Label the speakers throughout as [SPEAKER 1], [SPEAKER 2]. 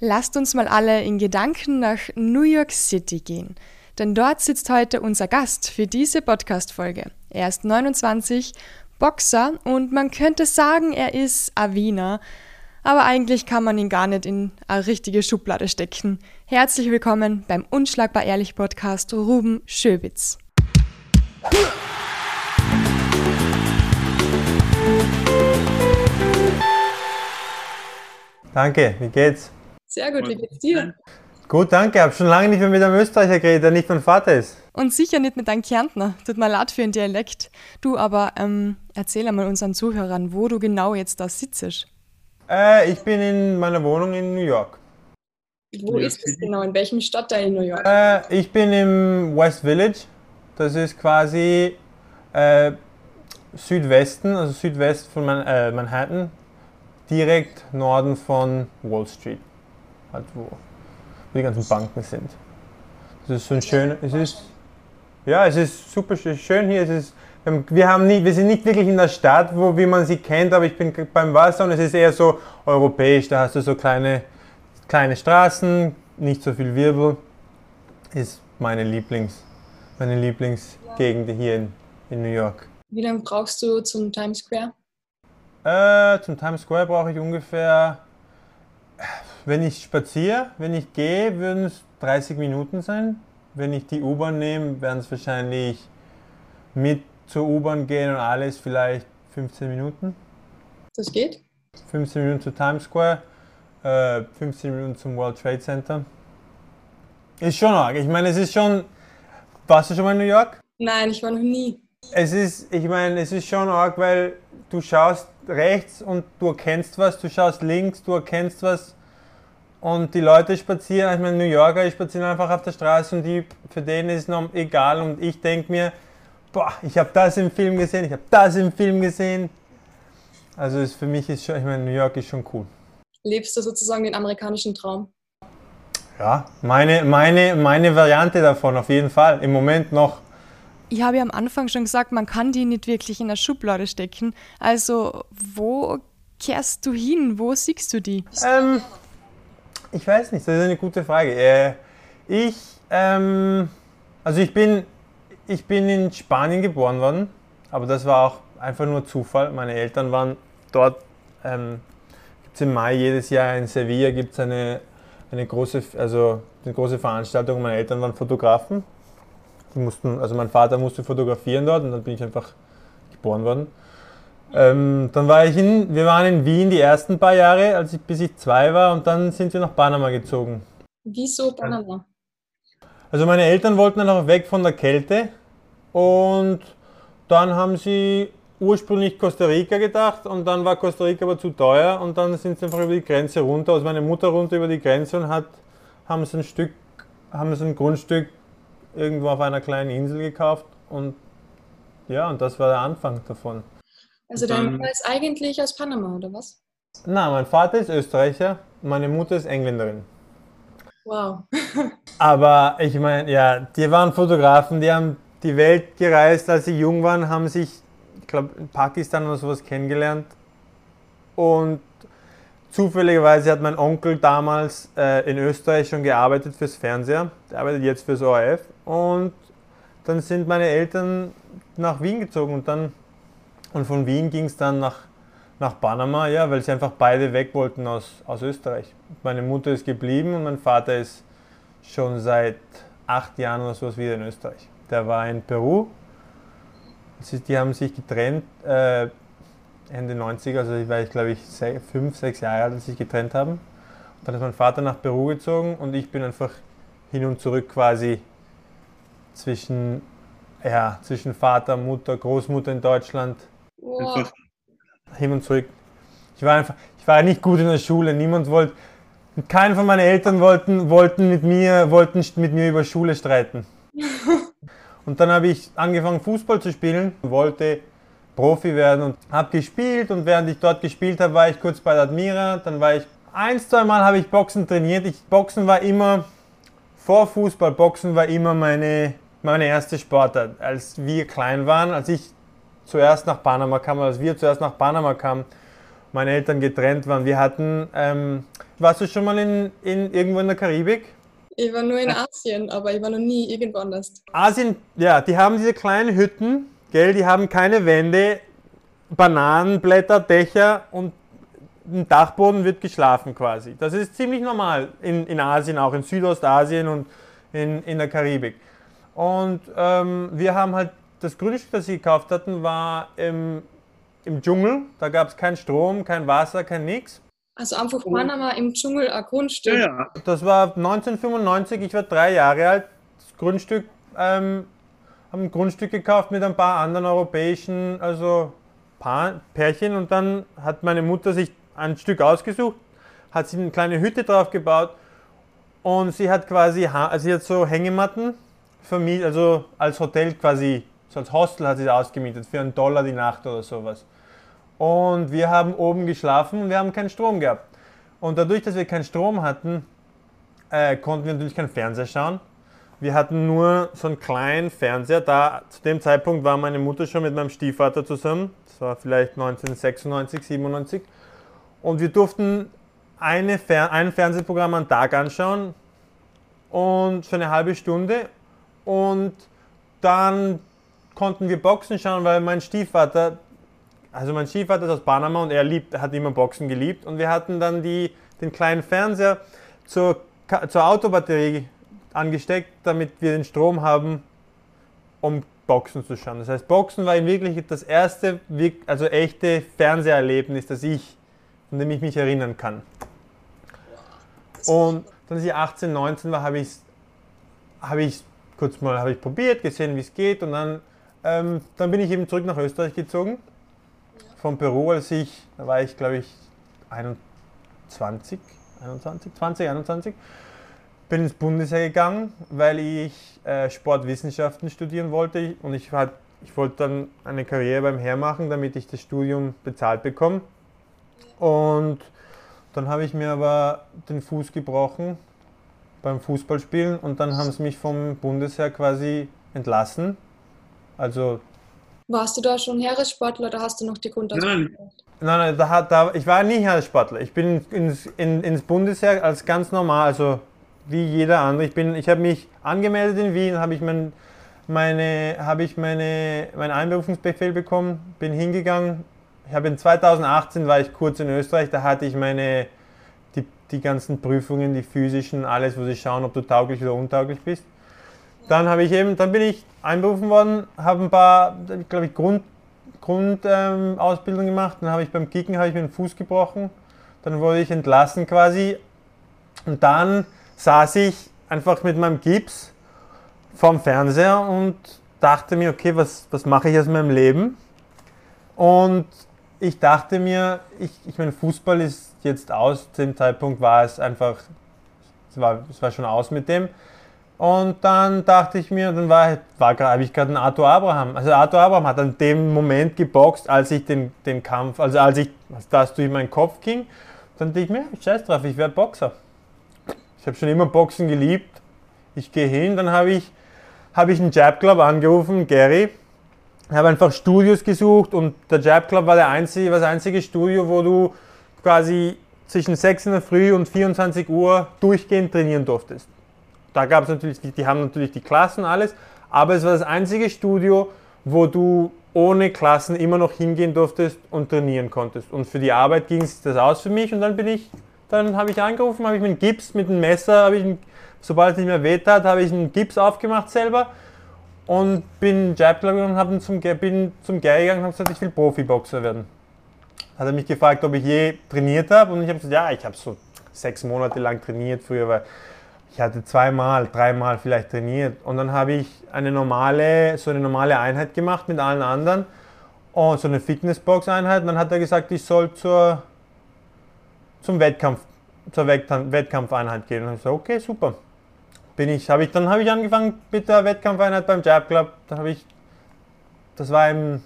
[SPEAKER 1] Lasst uns mal alle in Gedanken nach New York City gehen, denn dort sitzt heute unser Gast für diese Podcast-Folge. Er ist 29, Boxer und man könnte sagen, er ist Avina, aber eigentlich kann man ihn gar nicht in eine richtige Schublade stecken. Herzlich willkommen beim Unschlagbar Ehrlich Podcast Ruben Schöbitz.
[SPEAKER 2] Danke, wie geht's?
[SPEAKER 1] Sehr gut, wie geht's dir?
[SPEAKER 2] Gut, danke. Ich habe schon lange nicht mehr mit einem Österreicher geredet, der nicht mein Vater ist.
[SPEAKER 1] Und sicher nicht mit einem Kärntner. Tut mir leid für den Dialekt. Du, aber ähm, erzähl einmal unseren Zuhörern, wo du genau jetzt da sitzt.
[SPEAKER 2] Äh, ich bin in meiner Wohnung in New York.
[SPEAKER 1] Wo ist es genau? In welchem Stadtteil in New York?
[SPEAKER 2] Äh, ich bin im West Village. Das ist quasi äh, Südwesten, also Südwest von Man äh, Manhattan, direkt Norden von Wall Street halt wo, wo die ganzen Banken sind. Das ist so ein schöner, es ist, ja, es ist super schön hier. Es ist, wir, haben nie, wir sind nicht wirklich in der Stadt, wo, wie man sie kennt, aber ich bin beim Wasser und es ist eher so europäisch. Da hast du so kleine, kleine Straßen, nicht so viel Wirbel. Ist meine Lieblings, meine Lieblingsgegend hier in, in New York.
[SPEAKER 1] Wie lange brauchst du zum Times Square?
[SPEAKER 2] Äh, zum Times Square brauche ich ungefähr wenn ich spaziere, wenn ich gehe, würden es 30 Minuten sein. Wenn ich die U-Bahn nehme, werden es wahrscheinlich mit zur U-Bahn gehen und alles vielleicht 15 Minuten.
[SPEAKER 1] Das geht?
[SPEAKER 2] 15 Minuten zu Times Square, äh, 15 Minuten zum World Trade Center. Ist schon arg. Ich meine, es ist schon. Warst du schon mal in New York?
[SPEAKER 1] Nein, ich war noch nie.
[SPEAKER 2] Es ist, ich meine, es ist schon arg, weil du schaust rechts und du erkennst was, du schaust links, du erkennst was und die Leute spazieren, ich meine, New Yorker, die spazieren einfach auf der Straße und die, für denen ist es noch egal. Und ich denke mir, boah, ich habe das im Film gesehen, ich habe das im Film gesehen. Also ist, für mich ist schon, ich meine, New York ist schon cool.
[SPEAKER 1] Lebst du sozusagen den amerikanischen Traum?
[SPEAKER 2] Ja, meine, meine, meine Variante davon auf jeden Fall. Im Moment noch.
[SPEAKER 1] Ich habe ja am Anfang schon gesagt, man kann die nicht wirklich in eine Schublade stecken. Also, wo kehrst du hin? Wo siehst du die?
[SPEAKER 2] Ähm, ich weiß nicht, das ist eine gute Frage. Äh, ich, ähm, also ich bin, ich bin in Spanien geboren worden, aber das war auch einfach nur Zufall. Meine Eltern waren dort. Ähm, gibt es im Mai jedes Jahr in Sevilla gibt es eine, eine große, also eine große Veranstaltung. Meine Eltern waren Fotografen. Die mussten, also mein Vater musste fotografieren dort und dann bin ich einfach geboren worden. Ähm, dann war ich in, wir waren in Wien die ersten paar Jahre, als ich, bis ich zwei war, und dann sind wir nach Panama gezogen.
[SPEAKER 1] Wieso Panama?
[SPEAKER 2] Also meine Eltern wollten einfach weg von der Kälte und dann haben sie ursprünglich Costa Rica gedacht und dann war Costa Rica aber zu teuer und dann sind sie einfach über die Grenze runter, also meine Mutter runter über die Grenze und hat, haben sie ein Stück, haben sie ein Grundstück irgendwo auf einer kleinen Insel gekauft und ja, und das war der Anfang davon.
[SPEAKER 1] Also dein Mutter ist eigentlich aus Panama, oder was?
[SPEAKER 2] Nein, mein Vater ist Österreicher, meine Mutter ist Engländerin.
[SPEAKER 1] Wow.
[SPEAKER 2] Aber ich meine, ja, die waren Fotografen, die haben die Welt gereist, als sie jung waren, haben sich, ich glaube, in Pakistan oder sowas kennengelernt. Und zufälligerweise hat mein Onkel damals äh, in Österreich schon gearbeitet fürs Fernseher. Der arbeitet jetzt fürs ORF. Und dann sind meine Eltern nach Wien gezogen und dann und von Wien ging es dann nach, nach Panama, ja, weil sie einfach beide weg wollten aus, aus Österreich. Meine Mutter ist geblieben und mein Vater ist schon seit acht Jahren oder sowas wieder in Österreich. Der war in Peru. Die haben sich getrennt äh, Ende 90, also ich war, ich glaube ich, fünf, sechs Jahre alt, als sie sich getrennt haben. dann ist mein Vater nach Peru gezogen und ich bin einfach hin und zurück quasi zwischen, ja, zwischen Vater, Mutter, Großmutter in Deutschland,
[SPEAKER 1] Wow.
[SPEAKER 2] Hin und zurück. Ich war einfach, ich war nicht gut in der Schule. Niemand wollte, keiner von meinen Eltern wollten, wollten mit mir, wollten mit mir über Schule streiten. Und dann habe ich angefangen Fußball zu spielen, wollte Profi werden und habe gespielt und während ich dort gespielt habe, war ich kurz bei der Admira, dann war ich ein, zwei Mal habe ich Boxen trainiert. Ich, Boxen war immer vor Fußball, Boxen war immer meine, meine erste Sportart. Als wir klein waren, als ich zuerst nach Panama kam, als wir zuerst nach Panama kamen meine Eltern getrennt waren. Wir hatten, ähm, warst du schon mal in, in, irgendwo in der Karibik?
[SPEAKER 3] Ich war nur in Asien, aber ich war noch nie irgendwo anders.
[SPEAKER 2] Asien, ja, die haben diese kleinen Hütten, gell, die haben keine Wände, Bananenblätter, Dächer und im Dachboden wird geschlafen quasi. Das ist ziemlich normal in, in Asien, auch in Südostasien und in, in der Karibik. Und ähm, wir haben halt, das Grundstück, das sie gekauft hatten, war im, im Dschungel. Da gab es keinen Strom, kein Wasser, kein nix.
[SPEAKER 3] Also einfach Panama im Dschungel ein Grundstück.
[SPEAKER 2] Ja, ja. Das war 1995, ich war drei Jahre alt. Das Grundstück, ähm, haben ein Grundstück gekauft mit ein paar anderen europäischen, also Paar, Pärchen und dann hat meine Mutter sich ein Stück ausgesucht, hat sie eine kleine Hütte drauf gebaut und sie hat quasi, also sie hat so Hängematten vermietet, also als Hotel quasi, als Hostel hat sie das ausgemietet für einen Dollar die Nacht oder sowas. Und wir haben oben geschlafen und wir haben keinen Strom gehabt. Und dadurch, dass wir keinen Strom hatten, äh, konnten wir natürlich keinen Fernseher schauen. Wir hatten nur so einen kleinen Fernseher. Da zu dem Zeitpunkt war meine Mutter schon mit meinem Stiefvater zusammen. Das war vielleicht 1996, 97. Und wir durften eine Fer ein Fernsehprogramm am Tag anschauen und für eine halbe Stunde. Und dann konnten wir Boxen schauen, weil mein Stiefvater, also mein Stiefvater ist aus Panama und er liebt, hat immer Boxen geliebt. Und wir hatten dann die, den kleinen Fernseher zur, zur Autobatterie angesteckt, damit wir den Strom haben, um Boxen zu schauen. Das heißt, Boxen war in Wirklichkeit das erste, also echte Fernseherlebnis, das ich, an dem ich mich erinnern kann. Und dann, als ich 18, 19 war, habe ich es ich kurz mal habe ich probiert, gesehen, wie es geht und dann, ähm, dann bin ich eben zurück nach Österreich gezogen. Von Peru, als ich, da war ich glaube ich 21, 21, 20, 21 bin ins Bundesheer gegangen, weil ich äh, Sportwissenschaften studieren wollte und ich, hat, ich wollte dann eine Karriere beim Heer machen, damit ich das Studium bezahlt bekomme. Und dann habe ich mir aber den Fuß gebrochen beim Fußballspielen und dann haben sie mich vom Bundesheer quasi entlassen. Also
[SPEAKER 3] warst du da schon Heeressportler oder hast du noch die Grundausbildung?
[SPEAKER 2] Nein, nein, nein da, da, ich war nie Heeressportler. Ich bin ins, in, ins Bundesheer als ganz normal, also wie jeder andere. Ich, ich habe mich angemeldet in Wien, habe ich, mein, meine, hab ich meine, meinen Einberufungsbefehl bekommen, bin hingegangen. Ich habe in 2018 war ich kurz in Österreich, da hatte ich meine, die, die ganzen Prüfungen, die physischen, alles, wo sie schauen, ob du tauglich oder untauglich bist. Dann habe ich eben, dann bin ich einberufen worden, habe ein paar, glaube ich, Grund, ähm, gemacht. Dann habe ich beim Kicken habe ich mir den Fuß gebrochen. Dann wurde ich entlassen quasi. Und dann saß ich einfach mit meinem Gips vorm Fernseher und dachte mir, okay, was, was mache ich aus meinem Leben? Und ich dachte mir, ich, ich meine, Fußball ist jetzt aus. Zu dem Zeitpunkt war es einfach, es war, es war schon aus mit dem. Und dann dachte ich mir, dann war, war habe ich gerade einen Arthur Abraham. Also Arthur Abraham hat an dem Moment geboxt, als ich den, den Kampf, also als ich das durch meinen Kopf ging. Dann dachte ich mir, scheiß drauf, ich werde Boxer. Ich habe schon immer Boxen geliebt. Ich gehe hin, dann habe ich, hab ich einen Jab Club angerufen, Gary. Ich habe einfach Studios gesucht und der Jab Club war der einzige, das einzige Studio, wo du quasi zwischen 6 in der Früh und 24 Uhr durchgehend trainieren durftest. Da gab es natürlich, die, die haben natürlich die Klassen, alles, aber es war das einzige Studio, wo du ohne Klassen immer noch hingehen durftest und trainieren konntest. Und für die Arbeit ging es das aus für mich und dann bin ich dann habe ich angerufen, habe ich mit dem Gips, mit dem Messer, habe ich, einen, sobald es nicht mehr weht hat, habe ich einen Gips aufgemacht selber und bin Jab und habe zum, bin zum Gary gegangen und habe gesagt, ich will Profiboxer werden. Hat er mich gefragt, ob ich je trainiert habe und ich habe gesagt, ja, ich habe so sechs Monate lang trainiert früher, weil ich hatte zweimal, dreimal vielleicht trainiert und dann habe ich eine normale, so eine normale Einheit gemacht mit allen anderen und so eine Fitnessbox-Einheit und dann hat er gesagt, ich soll zur zum Wettkampf, zur Wettkampfeinheit gehen. Und ich so, okay, super. Bin ich, habe ich, dann habe ich angefangen mit der Wettkampfeinheit beim Jab Club. Da habe ich, das war im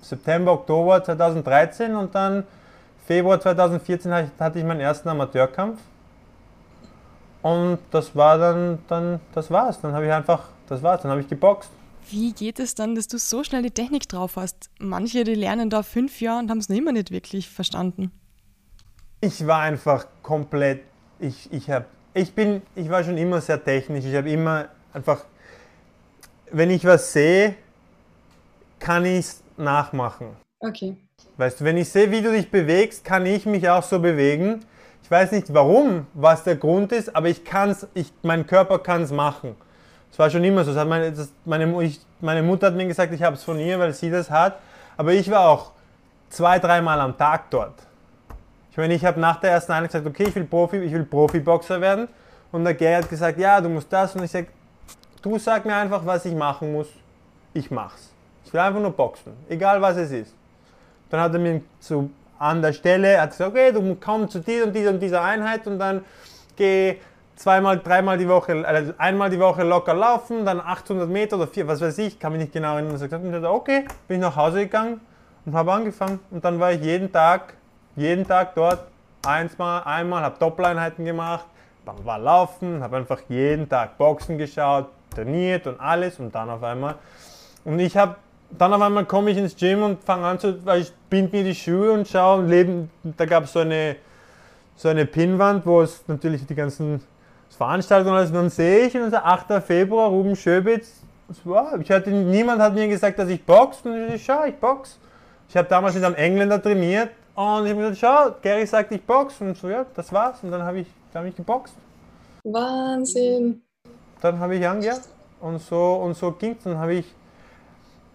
[SPEAKER 2] September, Oktober 2013 und dann Februar 2014 hatte ich meinen ersten Amateurkampf. Und das war dann, dann das war's. Dann habe ich einfach, das war's, dann habe ich geboxt.
[SPEAKER 1] Wie geht es dann, dass du so schnell die Technik drauf hast? Manche, die lernen da fünf Jahre und haben es noch immer nicht wirklich verstanden.
[SPEAKER 2] ich war einfach komplett, ich, ich habe, ich bin, ich war schon immer sehr technisch, ich habe immer einfach, wenn ich was sehe, kann ich es nachmachen.
[SPEAKER 3] Okay.
[SPEAKER 2] Weißt du, wenn ich sehe, wie du dich bewegst, kann ich mich auch so bewegen. Ich weiß nicht warum, was der Grund ist, aber ich kann's, ich, mein Körper kann es machen. Das war schon immer so. Meine, das, meine, ich, meine Mutter hat mir gesagt, ich habe es von ihr, weil sie das hat. Aber ich war auch zwei, dreimal am Tag dort. Ich meine, ich habe nach der ersten Einheit gesagt, okay, ich will Profi, ich will Profiboxer werden. Und der Gary hat gesagt, ja, du musst das. Und ich sage, du sag mir einfach, was ich machen muss. Ich mach's. Ich will einfach nur boxen, egal was es ist. Dann hat er mir so an der Stelle hat gesagt, okay, du kommst zu dieser und dieser und dieser Einheit und dann geh zweimal, dreimal die Woche, also einmal die Woche locker laufen, dann 800 Meter oder vier, was weiß ich, kann mich nicht genau erinnern. Und gesagt, und okay, bin ich nach Hause gegangen und habe angefangen und dann war ich jeden Tag, jeden Tag dort, einsmal, einmal, habe Doppeleinheiten gemacht, dann war Laufen, habe einfach jeden Tag Boxen geschaut, trainiert und alles und dann auf einmal. Und ich habe, dann auf einmal komme ich ins Gym und fange an zu, weil ich bind mir die Schuhe und schaue und leben, da gab es so eine, so eine Pinnwand, wo es natürlich die ganzen Veranstaltungen alles, und dann sehe ich, und unser 8. Februar, Ruben Schöbitz, wow, ich hatte, niemand hat mir gesagt, dass ich boxe, und ich schau, ich boxe. Ich habe damals mit einem Engländer trainiert und ich habe gesagt, schau, Gary sagt, ich boxe, und so, ja, das war's, und dann habe ich, hab ich geboxt.
[SPEAKER 3] Wahnsinn.
[SPEAKER 2] Dann habe ich angehört und so, und so ging es. Dann habe ich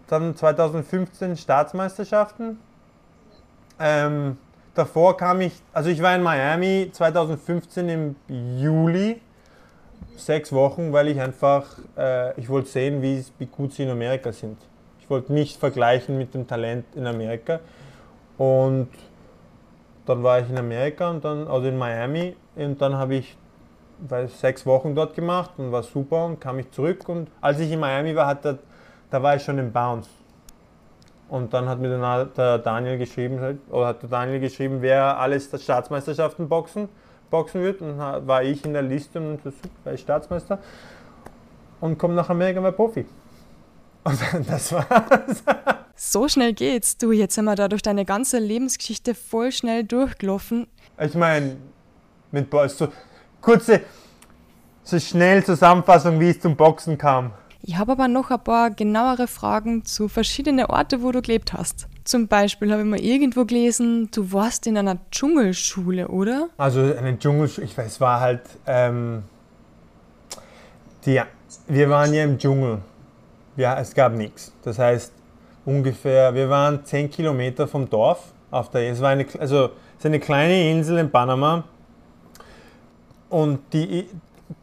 [SPEAKER 2] dann 2015 Staatsmeisterschaften. Ähm, davor kam ich, also ich war in Miami 2015 im Juli, sechs Wochen, weil ich einfach, äh, ich wollte sehen, wie, wie gut sie in Amerika sind. Ich wollte mich vergleichen mit dem Talent in Amerika. Und dann war ich in Amerika und dann, also in Miami, und dann habe ich weil sechs Wochen dort gemacht und war super und kam ich zurück und als ich in Miami war, hat der, da war ich schon im Bounce. Und dann hat mir der Daniel geschrieben, oder hat der Daniel geschrieben, wer alles der Staatsmeisterschaften boxen, boxen wird. Und war ich in der Liste und war ich Staatsmeister. Und komme nach Amerika mal Profi. Und das war's.
[SPEAKER 1] So schnell geht's. Du, jetzt sind wir da durch deine ganze Lebensgeschichte voll schnell durchgelaufen.
[SPEAKER 2] Ich meine, mit so kurze, so schnell Zusammenfassung, wie es zum Boxen kam.
[SPEAKER 1] Ich habe aber noch ein paar genauere Fragen zu verschiedenen Orten, wo du gelebt hast. Zum Beispiel habe ich mal irgendwo gelesen, du warst in einer Dschungelschule, oder?
[SPEAKER 2] Also eine Dschungelschule, ich weiß, es war halt, ähm, die, wir waren ja im Dschungel. Ja, es gab nichts. Das heißt, ungefähr, wir waren 10 Kilometer vom Dorf auf der, es war eine, also es ist eine kleine Insel in Panama. Und die,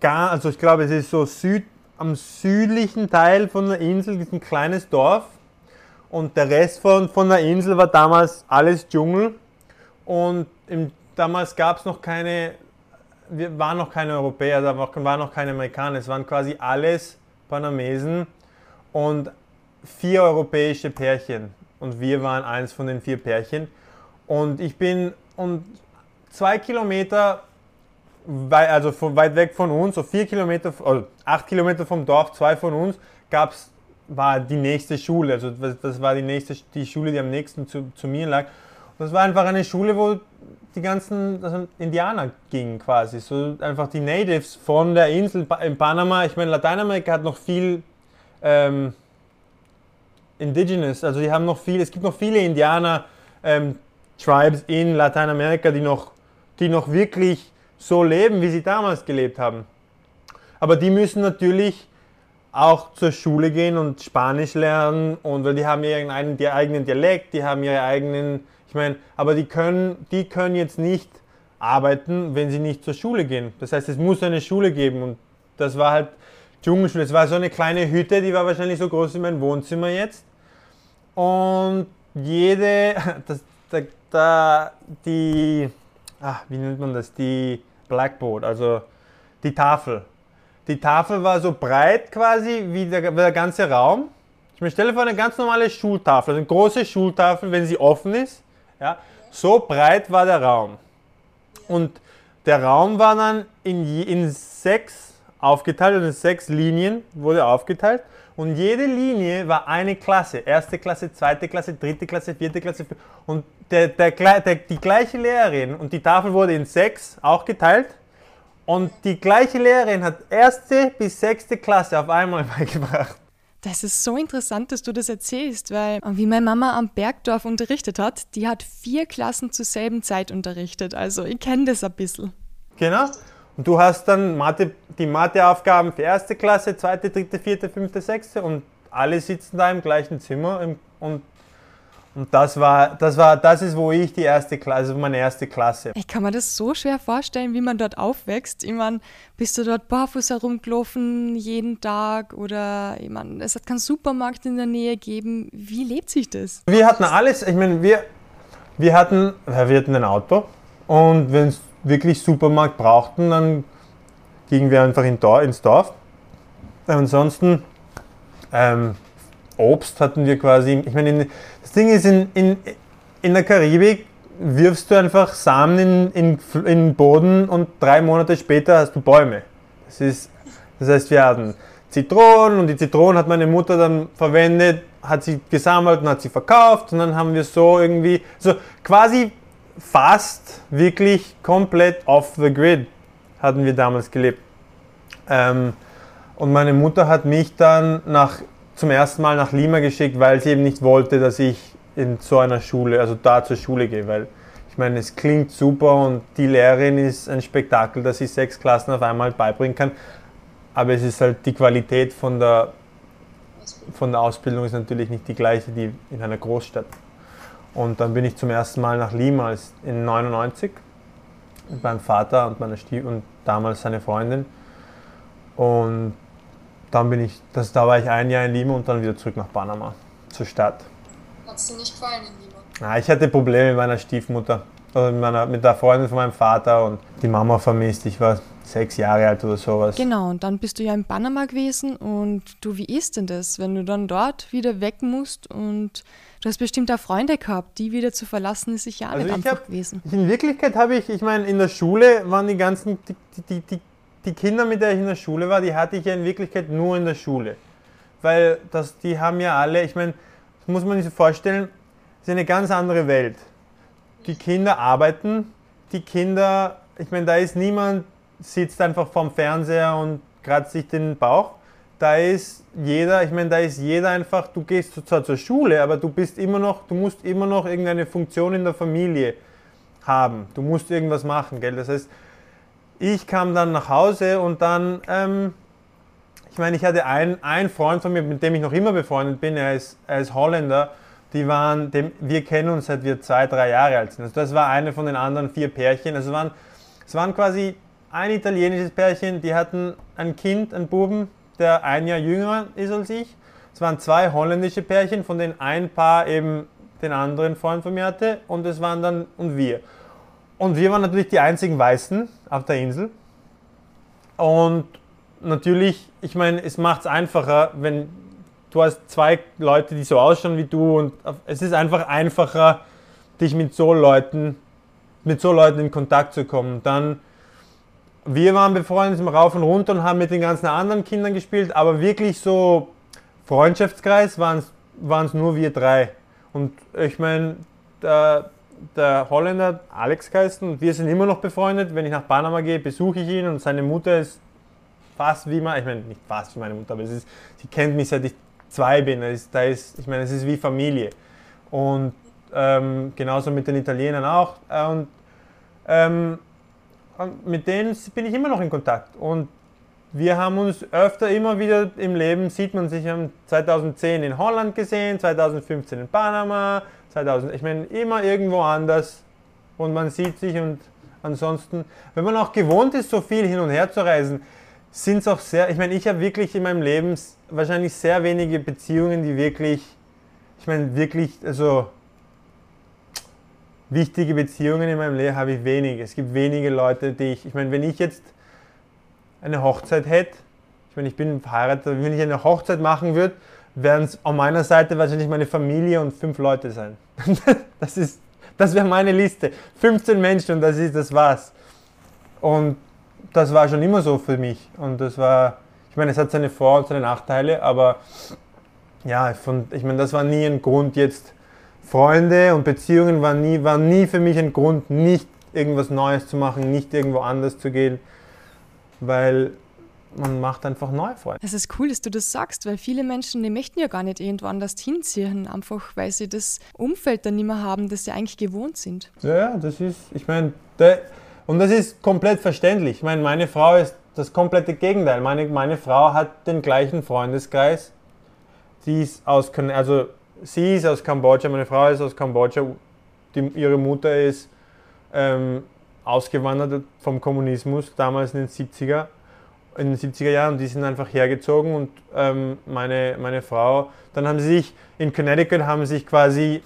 [SPEAKER 2] also ich glaube, es ist so Süd, am südlichen Teil von der Insel ist ein kleines Dorf. Und der Rest von, von der Insel war damals alles Dschungel. Und im, damals gab es noch keine, wir waren noch keine Europäer, da waren noch keine Amerikaner, es waren quasi alles Panamesen und vier europäische Pärchen. Und wir waren eins von den vier Pärchen. Und ich bin und zwei Kilometer also von weit weg von uns, so vier Kilometer, also acht Kilometer vom Dorf, zwei von uns, gab's, war die nächste Schule. Also das war die nächste, die Schule, die am nächsten zu, zu mir lag. Und das war einfach eine Schule, wo die ganzen also Indianer gingen quasi. So einfach die Natives von der Insel in Panama. Ich meine, Lateinamerika hat noch viel ähm, Indigenous, also die haben noch viel, es gibt noch viele Indianer ähm, Tribes in Lateinamerika, die noch, die noch wirklich so leben, wie sie damals gelebt haben. Aber die müssen natürlich auch zur Schule gehen und Spanisch lernen und weil die haben ihren eigenen, Dialekt, die haben ihre eigenen, ich meine, aber die können, die können jetzt nicht arbeiten, wenn sie nicht zur Schule gehen. Das heißt, es muss eine Schule geben und das war halt Dschungelschule. Es war so eine kleine Hütte, die war wahrscheinlich so groß wie mein Wohnzimmer jetzt. Und jede, das, da, da, die, ach, wie nennt man das, die Blackboard, also die Tafel. Die Tafel war so breit quasi wie der, wie der ganze Raum. Ich mir stelle vor eine ganz normale Schultafel, also eine große Schultafel, wenn sie offen ist. Ja, so breit war der Raum. Und der Raum war dann in, in sechs aufgeteilt, also in sechs Linien wurde aufgeteilt. Und jede Linie war eine Klasse. Erste Klasse, zweite Klasse, dritte Klasse, vierte Klasse. Und der, der, der, die gleiche Lehrerin, und die Tafel wurde in sechs auch geteilt. Und die gleiche Lehrerin hat erste bis sechste Klasse auf einmal beigebracht.
[SPEAKER 1] Das ist so interessant, dass du das erzählst, weil wie meine Mama am Bergdorf unterrichtet hat, die hat vier Klassen zur selben Zeit unterrichtet. Also ich kenne das ein bisschen.
[SPEAKER 2] Genau. Und du hast dann Mathe, die Matheaufgaben für erste Klasse, zweite, dritte, vierte, fünfte, sechste und alle sitzen da im gleichen Zimmer und und das war, das war, das ist, wo ich die erste Klasse, also meine erste Klasse.
[SPEAKER 1] Ich kann mir das so schwer vorstellen, wie man dort aufwächst. Ich meine, bist du dort barfuß herumgelaufen jeden Tag oder ich meine, es hat keinen Supermarkt in der Nähe gegeben. Wie lebt sich das?
[SPEAKER 2] Wir hatten alles, ich meine, wir, wir hatten, wir hatten ein Auto und wenn es wirklich Supermarkt brauchten, dann gingen wir einfach ins Dorf. Ansonsten ähm, Obst hatten wir quasi, ich meine, das Ding ist, in, in, in der Karibik wirfst du einfach Samen in, in, in den Boden und drei Monate später hast du Bäume. Das, ist, das heißt, wir hatten Zitronen und die Zitronen hat meine Mutter dann verwendet, hat sie gesammelt und hat sie verkauft und dann haben wir so irgendwie, so quasi fast wirklich komplett off the grid hatten wir damals gelebt. Ähm, und meine Mutter hat mich dann nach zum ersten Mal nach Lima geschickt, weil sie eben nicht wollte, dass ich in so einer Schule, also da zur Schule gehe, weil ich meine, es klingt super und die Lehrerin ist ein Spektakel, dass sie sechs Klassen auf einmal beibringen kann, aber es ist halt die Qualität von der, von der Ausbildung ist natürlich nicht die gleiche, die in einer Großstadt. Und dann bin ich zum ersten Mal nach Lima in 99 mit meinem Vater und meiner Stief und damals seine Freundin. Und dann bin ich, das, da war ich ein Jahr in Lima und dann wieder zurück nach Panama, zur Stadt.
[SPEAKER 3] Hat es dir nicht gefallen in Lima?
[SPEAKER 2] Na, ich hatte Probleme mit meiner Stiefmutter, also mit, meiner, mit der Freundin von meinem Vater und die Mama vermisst. Ich war sechs Jahre alt oder sowas.
[SPEAKER 1] Genau, und dann bist du ja in Panama gewesen und du, wie ist denn das, wenn du dann dort wieder weg musst und du hast bestimmt auch Freunde gehabt, die wieder zu verlassen, ist sicher auch also nicht einfach hab, gewesen.
[SPEAKER 2] In Wirklichkeit habe ich, ich meine, in der Schule waren die ganzen, die, die, die, die Kinder, mit denen ich in der Schule war, die hatte ich ja in Wirklichkeit nur in der Schule. Weil das, die haben ja alle, ich meine, das muss man sich vorstellen, das ist eine ganz andere Welt. Die Kinder arbeiten, die Kinder, ich meine, da ist niemand, sitzt einfach vorm Fernseher und kratzt sich den Bauch. Da ist jeder, ich meine, da ist jeder einfach, du gehst zwar zur Schule, aber du bist immer noch, du musst immer noch irgendeine Funktion in der Familie haben. Du musst irgendwas machen, gell? Das heißt, ich kam dann nach Hause und dann, ähm, ich meine, ich hatte einen, Freund von mir, mit dem ich noch immer befreundet bin, er ist, er ist Holländer, die waren, dem, wir kennen uns seit wir zwei, drei Jahre alt sind. Also das war eine von den anderen vier Pärchen. Also es waren, es waren quasi ein italienisches Pärchen, die hatten ein Kind, einen Buben, der ein Jahr jünger ist als ich. Es waren zwei holländische Pärchen, von denen ein Paar eben den anderen Freund von mir hatte und es waren dann und wir. Und wir waren natürlich die einzigen Weißen auf der Insel. Und natürlich, ich meine, es macht es einfacher, wenn du hast zwei Leute, die so ausschauen wie du und es ist einfach einfacher, dich mit so Leuten, mit so Leuten in Kontakt zu kommen. Dann, wir waren befreundet, sind rauf und runter und haben mit den ganzen anderen Kindern gespielt, aber wirklich so Freundschaftskreis waren es nur wir drei. Und ich meine, der Holländer Alex und wir sind immer noch befreundet. Wenn ich nach Panama gehe, besuche ich ihn und seine Mutter ist fast wie meine, ich meine nicht fast wie meine Mutter, aber ist, sie kennt mich seit ich zwei bin. Da ist, da ist, ich meine, es ist wie Familie. Und ähm, genauso mit den Italienern auch. Und ähm, mit denen bin ich immer noch in Kontakt. Und wir haben uns öfter immer wieder im Leben, sieht man sich, haben 2010 in Holland gesehen, 2015 in Panama, 2000. Ich meine, immer irgendwo anders und man sieht sich und ansonsten, wenn man auch gewohnt ist, so viel hin und her zu reisen, sind es auch sehr, ich meine, ich habe wirklich in meinem Leben wahrscheinlich sehr wenige Beziehungen, die wirklich, ich meine, wirklich, also wichtige Beziehungen in meinem Leben habe ich wenig. Es gibt wenige Leute, die ich, ich meine, wenn ich jetzt eine Hochzeit hätte, ich meine, ich bin verheiratet, wenn ich eine Hochzeit machen würde, werden es an meiner Seite wahrscheinlich meine Familie und fünf Leute sein. das ist, das wäre meine Liste. 15 Menschen und das ist, das war's. Und das war schon immer so für mich. Und das war, ich Ich meine, es hat seine Vor- und seine Nachteile, aber ja, von, ich meine, das war nie ein Grund jetzt. Freunde und Beziehungen waren nie, waren nie für mich ein Grund, nicht irgendwas Neues zu machen, nicht irgendwo anders zu gehen, weil man macht einfach neue Freunde.
[SPEAKER 1] Es ist cool, dass du das sagst, weil viele Menschen, die möchten ja gar nicht irgendwo anders hinziehen, einfach weil sie das Umfeld dann nicht mehr haben, das sie eigentlich gewohnt sind.
[SPEAKER 2] Ja, das ist, ich meine, und das ist komplett verständlich. Ich meine, meine Frau ist das komplette Gegenteil. Meine, meine Frau hat den gleichen Freundeskreis. Sie ist aus, also sie ist aus Kambodscha, meine Frau ist aus Kambodscha, die, ihre Mutter ist ähm, ausgewandert vom Kommunismus, damals in den 70er in den 70er Jahren, die sind einfach hergezogen und ähm, meine, meine Frau, dann haben sie sich in Connecticut, haben sich quasi,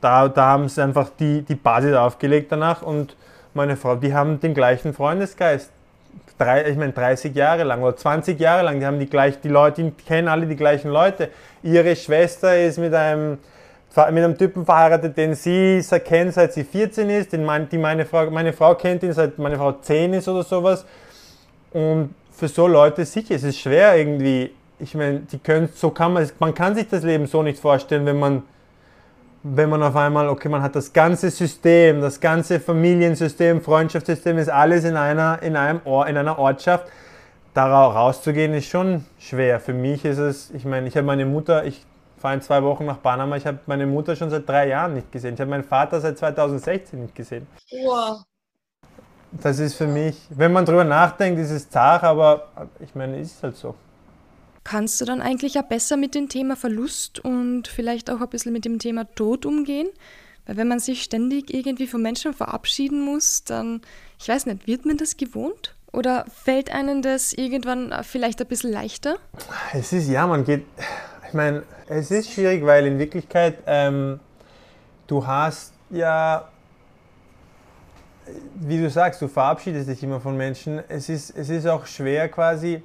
[SPEAKER 2] da, da haben sie einfach die, die Basis aufgelegt danach und meine Frau, die haben den gleichen Freundesgeist. Drei, ich meine 30 Jahre lang oder 20 Jahre lang, die haben die gleich, die Leute, die kennen alle die gleichen Leute. Ihre Schwester ist mit einem, mit einem Typen verheiratet, den sie kennt, seit sie 14 ist, den mein, die meine Frau, meine Frau kennt ihn, seit meine Frau 10 ist oder sowas und für so Leute sicher, es ist schwer irgendwie. Ich meine, die können, so kann man, man kann sich das Leben so nicht vorstellen, wenn man, wenn man auf einmal, okay, man hat das ganze System, das ganze Familiensystem, Freundschaftssystem ist alles in einer, in einem Or, in einer Ortschaft. Da rauszugehen ist schon schwer. Für mich ist es, ich meine, ich habe meine Mutter, ich fahre in zwei Wochen nach Panama, ich habe meine Mutter schon seit drei Jahren nicht gesehen. Ich habe meinen Vater seit 2016 nicht gesehen. Wow das ist für mich, wenn man drüber nachdenkt, ist es zart, aber ich meine, ist halt so.
[SPEAKER 1] Kannst du dann eigentlich auch besser mit dem Thema Verlust und vielleicht auch ein bisschen mit dem Thema Tod umgehen? Weil wenn man sich ständig irgendwie von Menschen verabschieden muss, dann, ich weiß nicht, wird man das gewohnt? Oder fällt einem das irgendwann vielleicht ein bisschen leichter?
[SPEAKER 2] Es ist, ja, man geht, ich meine, es ist schwierig, weil in Wirklichkeit ähm, du hast ja wie du sagst, du verabschiedest dich immer von Menschen. Es ist, es ist auch schwer quasi,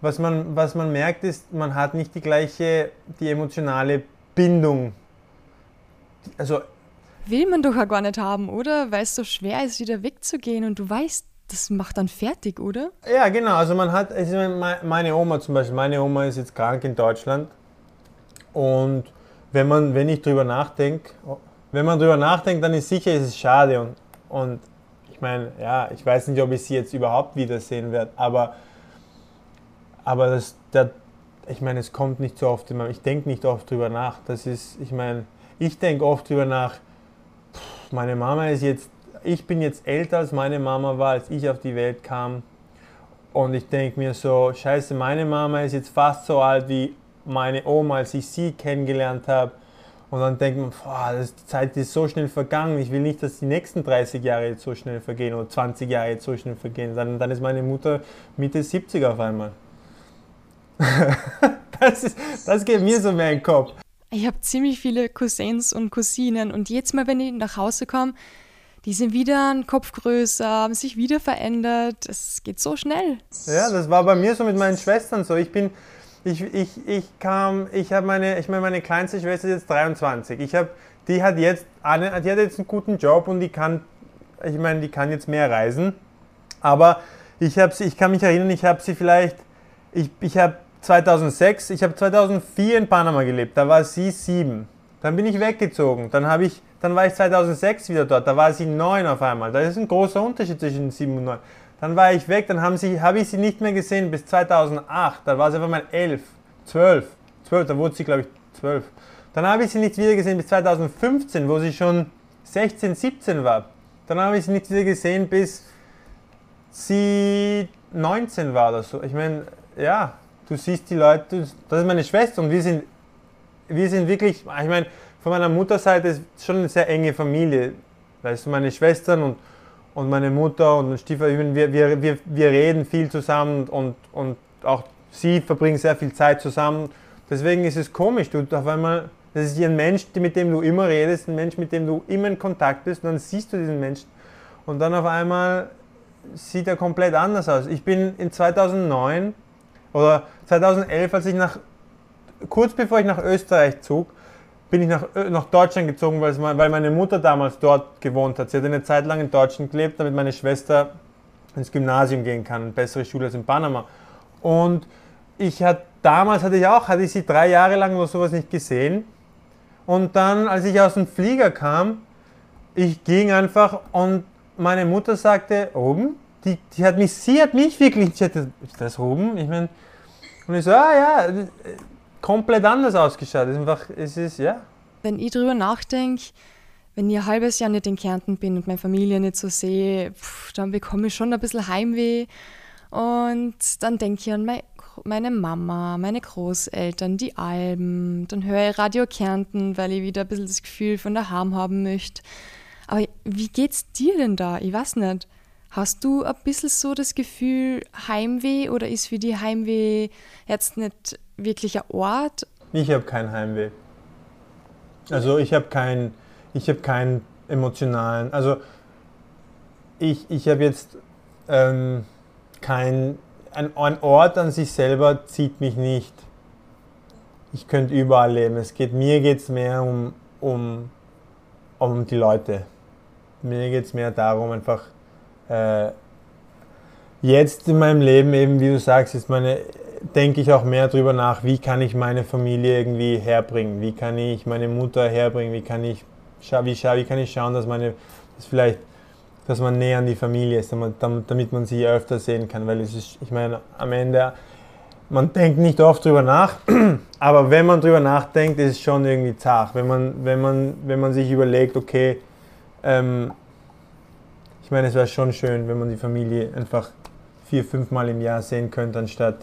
[SPEAKER 2] was man, was man merkt, ist, man hat nicht die gleiche, die emotionale Bindung.
[SPEAKER 1] Also Will man doch auch gar nicht haben, oder? Weil es so schwer ist, wieder wegzugehen und du weißt, das macht dann fertig, oder?
[SPEAKER 2] Ja, genau. Also man hat, also meine Oma zum Beispiel, meine Oma ist jetzt krank in Deutschland und wenn man, wenn ich drüber nachdenke, wenn man drüber nachdenkt, dann ist sicher, es ist schade und, und ich meine, ja, ich weiß nicht, ob ich sie jetzt überhaupt wiedersehen werde, aber, aber das, der, ich meine, es kommt nicht so oft immer, ich denke nicht oft drüber nach. Das ist, ich meine, ich denke oft drüber nach, meine Mama ist jetzt, ich bin jetzt älter als meine Mama war, als ich auf die Welt kam. Und ich denke mir so, scheiße, meine Mama ist jetzt fast so alt wie meine Oma, als ich sie kennengelernt habe. Und dann denkt man, boah, die Zeit ist so schnell vergangen. Ich will nicht, dass die nächsten 30 Jahre jetzt so schnell vergehen oder 20 Jahre jetzt so schnell vergehen. Dann, dann ist meine Mutter Mitte 70 auf einmal. das, ist, das geht mir so mehr in den Kopf.
[SPEAKER 1] Ich habe ziemlich viele Cousins und Cousinen und jetzt mal, wenn ich nach Hause komme, die sind wieder einen Kopf größer, haben sich wieder verändert. Es geht so schnell.
[SPEAKER 2] Ja, das war bei mir so mit meinen Schwestern so. Ich bin, ich, ich, ich kam, ich habe meine, ich meine, meine kleinste Schwester ist jetzt 23. Ich habe, die hat jetzt, eine, die hat jetzt einen guten Job und die kann, ich meine, die kann jetzt mehr reisen. Aber ich habe sie, ich kann mich erinnern, ich habe sie vielleicht, ich, ich habe 2006, ich habe 2004 in Panama gelebt, da war sie sieben. Dann bin ich weggezogen, dann ich, dann war ich 2006 wieder dort, da war sie neun auf einmal. Da ist ein großer Unterschied zwischen sieben und neun. Dann war ich weg, dann habe ich sie nicht mehr gesehen bis 2008. Da war sie einfach mal 11, 12, 12, da wurde sie, glaube ich, 12. Dann habe ich sie nicht wieder gesehen bis 2015, wo sie schon 16, 17 war. Dann habe ich sie nicht wieder gesehen, bis sie 19 war oder so. Ich meine, ja, du siehst die Leute, das ist meine Schwester und wir sind, wir sind wirklich, ich meine, von meiner Mutterseite ist schon eine sehr enge Familie. Weißt du, meine Schwestern und und meine Mutter und Stiefel, wir, wir, wir, wir reden viel zusammen und, und auch sie verbringen sehr viel Zeit zusammen. Deswegen ist es komisch, du auf einmal, das ist ein Mensch, mit dem du immer redest, ein Mensch, mit dem du immer in Kontakt bist und dann siehst du diesen Menschen und dann auf einmal sieht er komplett anders aus. Ich bin in 2009 oder 2011, als ich nach, kurz bevor ich nach Österreich zog, bin ich nach, äh, nach Deutschland gezogen, weil, meine Mutter damals dort gewohnt hat. Sie hat eine Zeit lang in Deutschland gelebt, damit meine Schwester ins Gymnasium gehen kann, eine bessere Schule als in Panama. Und ich hatte, damals hatte ich auch, hatte ich sie drei Jahre lang oder sowas nicht gesehen. Und dann, als ich aus dem Flieger kam, ich ging einfach und meine Mutter sagte, Ruben, die, die hat mich, sie hat mich wirklich, sie hat, das Ruben? Ich meine, und ich so, ah ja, komplett anders ausgeschaut. Es ist einfach, es ist, ja.
[SPEAKER 1] Wenn ich drüber nachdenke, wenn ich ein halbes Jahr nicht in Kärnten bin und meine Familie nicht so sehe, pff, dann bekomme ich schon ein bisschen Heimweh. Und dann denke ich an mein, meine Mama, meine Großeltern, die Alben. Dann höre ich Radio Kärnten, weil ich wieder ein bisschen das Gefühl von daheim haben möchte. Aber wie geht's dir denn da? Ich weiß nicht. Hast du ein bisschen so das Gefühl Heimweh oder ist für die Heimweh jetzt nicht wirklich ein Ort?
[SPEAKER 2] Ich habe kein Heimweh. Also ich habe keinen ich habe keinen emotionalen, also ich, ich habe jetzt ähm, kein, ein, ein Ort an sich selber zieht mich nicht. Ich könnte überall leben. Es geht, mir geht es mehr um, um, um die Leute. Mir geht es mehr darum, einfach äh, jetzt in meinem Leben, eben wie du sagst, ist meine, denke ich auch mehr darüber nach, wie kann ich meine Familie irgendwie herbringen, wie kann ich meine Mutter herbringen, wie kann ich wie, wie kann ich schauen, dass meine, dass vielleicht, dass man näher an die Familie ist, damit man sie öfter sehen kann, weil es ist, ich meine, am Ende, man denkt nicht oft drüber nach, aber wenn man drüber nachdenkt, ist es schon irgendwie zart, wenn man, wenn man, wenn man sich überlegt, okay, ähm, ich meine, es wäre schon schön, wenn man die Familie einfach vier, fünf Mal im Jahr sehen könnte, anstatt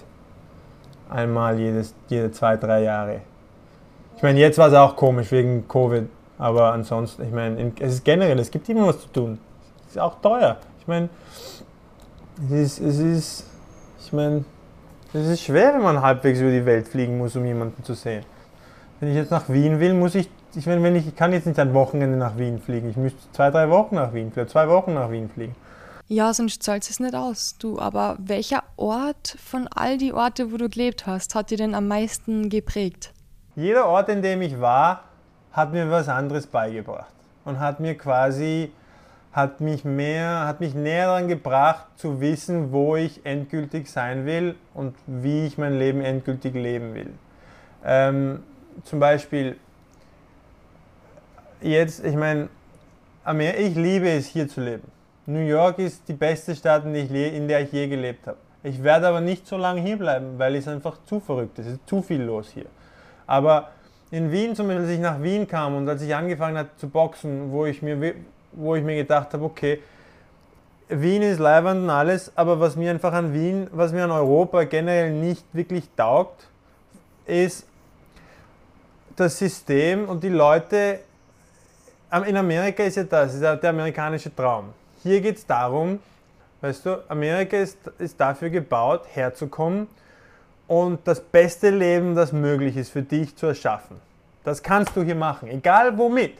[SPEAKER 2] einmal jedes, jede zwei, drei Jahre. Ich meine, jetzt war es auch komisch wegen Covid, aber ansonsten, ich meine, es ist generell, es gibt immer was zu tun. Es ist auch teuer. Ich meine, es ist, es ist, ich meine, es ist schwer, wenn man halbwegs über die Welt fliegen muss, um jemanden zu sehen. Wenn ich jetzt nach Wien will, muss ich, ich meine, wenn ich, ich kann jetzt nicht ein Wochenende nach Wien fliegen. Ich müsste zwei, drei Wochen nach Wien, vielleicht zwei Wochen nach Wien fliegen.
[SPEAKER 1] Ja, sonst zahlt es nicht aus, du. Aber welcher Ort von all die Orte, wo du gelebt hast, hat dir denn am meisten geprägt?
[SPEAKER 2] Jeder Ort, in dem ich war, hat mir was anderes beigebracht und hat mir quasi, hat mich mehr, hat mich näher daran gebracht zu wissen, wo ich endgültig sein will und wie ich mein Leben endgültig leben will. Ähm, zum Beispiel jetzt, ich meine, ich liebe es hier zu leben. New York ist die beste Stadt, in der ich je gelebt habe. Ich werde aber nicht so lange hier bleiben, weil es einfach zu verrückt ist. Es ist zu viel los hier. Aber in Wien zum Beispiel, als ich nach Wien kam und als ich angefangen habe zu boxen, wo ich mir, wo ich mir gedacht habe, okay, Wien ist leibend und alles, aber was mir einfach an Wien, was mir an Europa generell nicht wirklich taugt, ist das System und die Leute. In Amerika ist ja das, ist ja der amerikanische Traum. Hier geht es darum, weißt du, Amerika ist, ist dafür gebaut, herzukommen und das beste Leben, das möglich ist für dich zu erschaffen. Das kannst du hier machen, egal womit.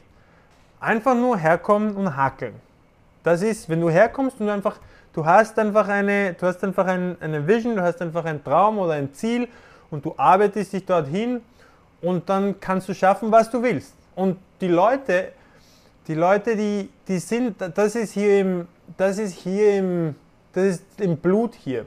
[SPEAKER 2] Einfach nur herkommen und hackeln. Das ist, wenn du herkommst und einfach, du hast einfach eine, du hast einfach ein, eine Vision, du hast einfach einen Traum oder ein Ziel und du arbeitest dich dorthin und dann kannst du schaffen, was du willst. Und die Leute, die Leute, die, die sind, das ist hier im, das ist hier im, das ist im Blut hier.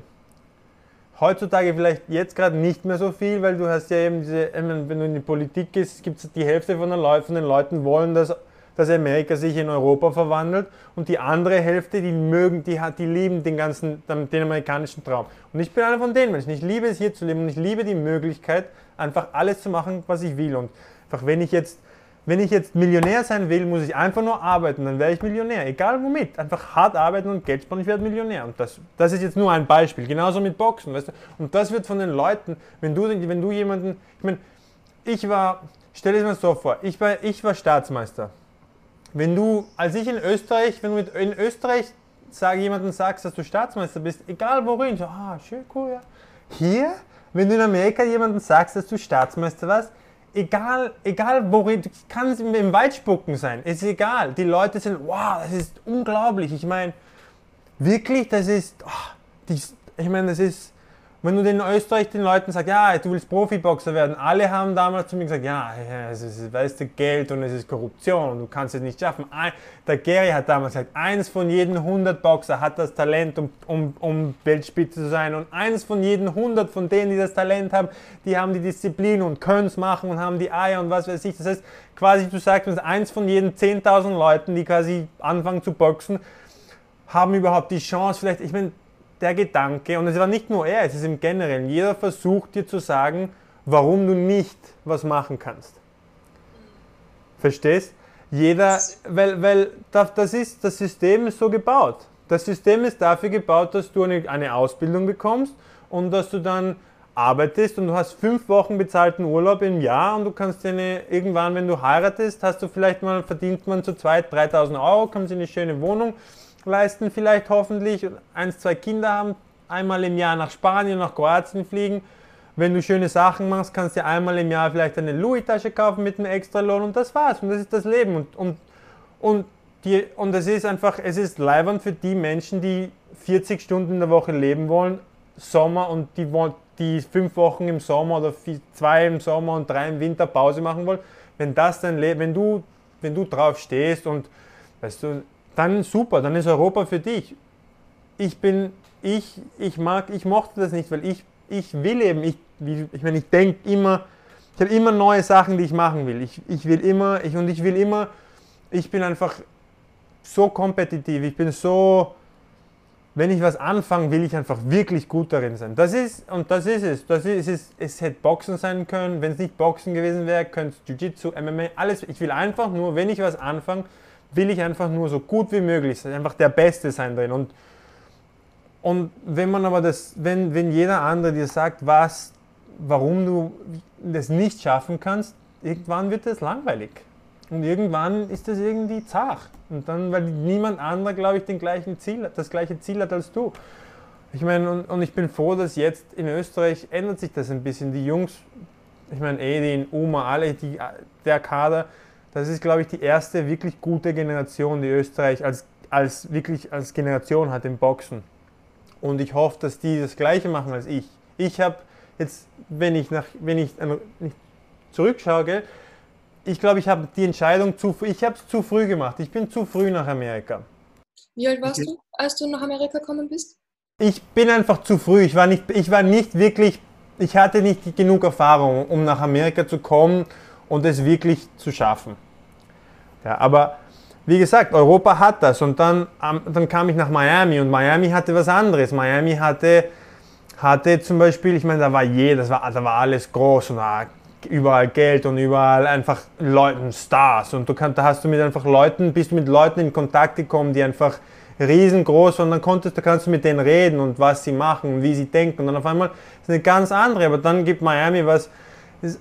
[SPEAKER 2] Heutzutage vielleicht jetzt gerade nicht mehr so viel, weil du hast ja eben diese, wenn du in die Politik gehst, gibt es die Hälfte von, der, von den Leuten wollen, dass, dass Amerika sich in Europa verwandelt und die andere Hälfte, die mögen, die, die lieben den ganzen, den amerikanischen Traum. Und ich bin einer von den Menschen. Ich liebe es hier zu leben und ich liebe die Möglichkeit, einfach alles zu machen, was ich will. Und einfach wenn ich jetzt wenn ich jetzt Millionär sein will, muss ich einfach nur arbeiten, dann werde ich Millionär. Egal womit. Einfach hart arbeiten und Geld sparen, ich werde Millionär. Und das, das ist jetzt nur ein Beispiel. Genauso mit Boxen. Weißt du? Und das wird von den Leuten, wenn du, wenn du jemanden, ich meine, ich war, stell dir das mal so vor, ich war, ich war Staatsmeister. Wenn du, als ich in Österreich, wenn du mit, in Österreich sag, jemanden sagst, dass du Staatsmeister bist, egal worin, so, ah, schön, cool, ja. Hier, wenn du in Amerika jemanden sagst, dass du Staatsmeister warst, egal, egal worin, du kannst im Wald spucken sein, ist egal. Die Leute sind, wow, das ist unglaublich. Ich meine, wirklich, das ist, oh, die, ich meine, das ist, wenn du in Österreich den Leuten sagst, ja, du willst Profiboxer werden, alle haben damals zu mir gesagt, ja, es ist, weißt du, Geld und es ist Korruption und du kannst es nicht schaffen. Der Gary hat damals gesagt, eins von jeden 100 Boxer hat das Talent, um, um, um Weltspitze zu sein und eins von jeden 100 von denen, die das Talent haben, die haben die Disziplin und können es machen und haben die Eier und was weiß ich. Das heißt, quasi du sagst, eins von jeden 10.000 Leuten, die quasi anfangen zu boxen, haben überhaupt die Chance, vielleicht, ich meine, der Gedanke, und es war nicht nur er, es ist im Generellen, jeder versucht dir zu sagen, warum du nicht was machen kannst. Verstehst? Jeder, weil, weil das, ist, das System ist so gebaut. Das System ist dafür gebaut, dass du eine, eine Ausbildung bekommst und dass du dann arbeitest und du hast fünf Wochen bezahlten Urlaub im Jahr und du kannst dir eine, irgendwann, wenn du heiratest, hast du vielleicht mal, verdient man zu zweit 3000 Euro, kannst dir eine schöne Wohnung leisten, vielleicht hoffentlich, eins, zwei Kinder haben, einmal im Jahr nach Spanien, nach Kroatien fliegen. Wenn du schöne Sachen machst, kannst du einmal im Jahr vielleicht eine Louis-Tasche kaufen mit einem extra Lohn und das war's. Und das ist das Leben. Und, und, und, die, und es ist einfach, es ist leibend für die Menschen, die 40 Stunden in der Woche leben wollen, Sommer und die, die fünf Wochen im Sommer oder zwei im Sommer und drei im Winter Pause machen wollen. Wenn das dein Leben, wenn du, wenn du drauf stehst und weißt du, dann super, dann ist Europa für dich. Ich bin, ich, ich mag, ich mochte das nicht, weil ich, ich will eben, ich, ich meine, ich denke immer, ich habe immer neue Sachen, die ich machen will. Ich, ich will immer, ich, und ich will immer, ich bin einfach so kompetitiv, ich bin so, wenn ich was anfange, will ich einfach wirklich gut darin sein. Das ist, und das ist es. Das ist es. Es hätte Boxen sein können. Wenn es nicht Boxen gewesen wäre, könnte es Jiu-Jitsu, MMA, alles. Ich will einfach nur, wenn ich was anfange, will ich einfach nur so gut wie möglich sein, einfach der Beste sein drin. Und, und wenn man aber das, wenn, wenn jeder andere dir sagt, was, warum du das nicht schaffen kannst, irgendwann wird es langweilig. Und irgendwann ist das irgendwie zart. Und dann, weil niemand anderer, glaube ich, den gleichen Ziel, das gleiche Ziel hat als du. Ich meine, und, und ich bin froh, dass jetzt in Österreich ändert sich das ein bisschen. Die Jungs, ich meine, Edin, Uma, alle, die, der Kader, das ist, glaube ich, die erste wirklich gute Generation, die Österreich als, als wirklich als Generation hat im Boxen. Und ich hoffe, dass die das Gleiche machen als ich. Ich habe jetzt, wenn ich, nach, wenn ich, nicht zurückschaue, ich glaube, ich habe die Entscheidung zu, ich habe es zu früh gemacht. Ich bin zu früh nach Amerika.
[SPEAKER 3] Wie alt warst du, als du nach Amerika gekommen bist?
[SPEAKER 2] Ich bin einfach zu früh. Ich war nicht, ich war nicht wirklich, ich hatte nicht genug Erfahrung, um nach Amerika zu kommen und es wirklich zu schaffen. Ja, aber wie gesagt, Europa hat das und dann, dann kam ich nach Miami und Miami hatte was anderes. Miami hatte, hatte zum Beispiel, ich meine, da war jeder, war, da war alles groß und war überall Geld und überall einfach Leuten, Stars und du kann, da hast du mit einfach Leuten, bist du mit Leuten in Kontakt gekommen, die einfach riesengroß und dann konntest, da kannst du mit denen reden und was sie machen und wie sie denken und dann auf einmal ist eine ganz andere, aber dann gibt Miami was,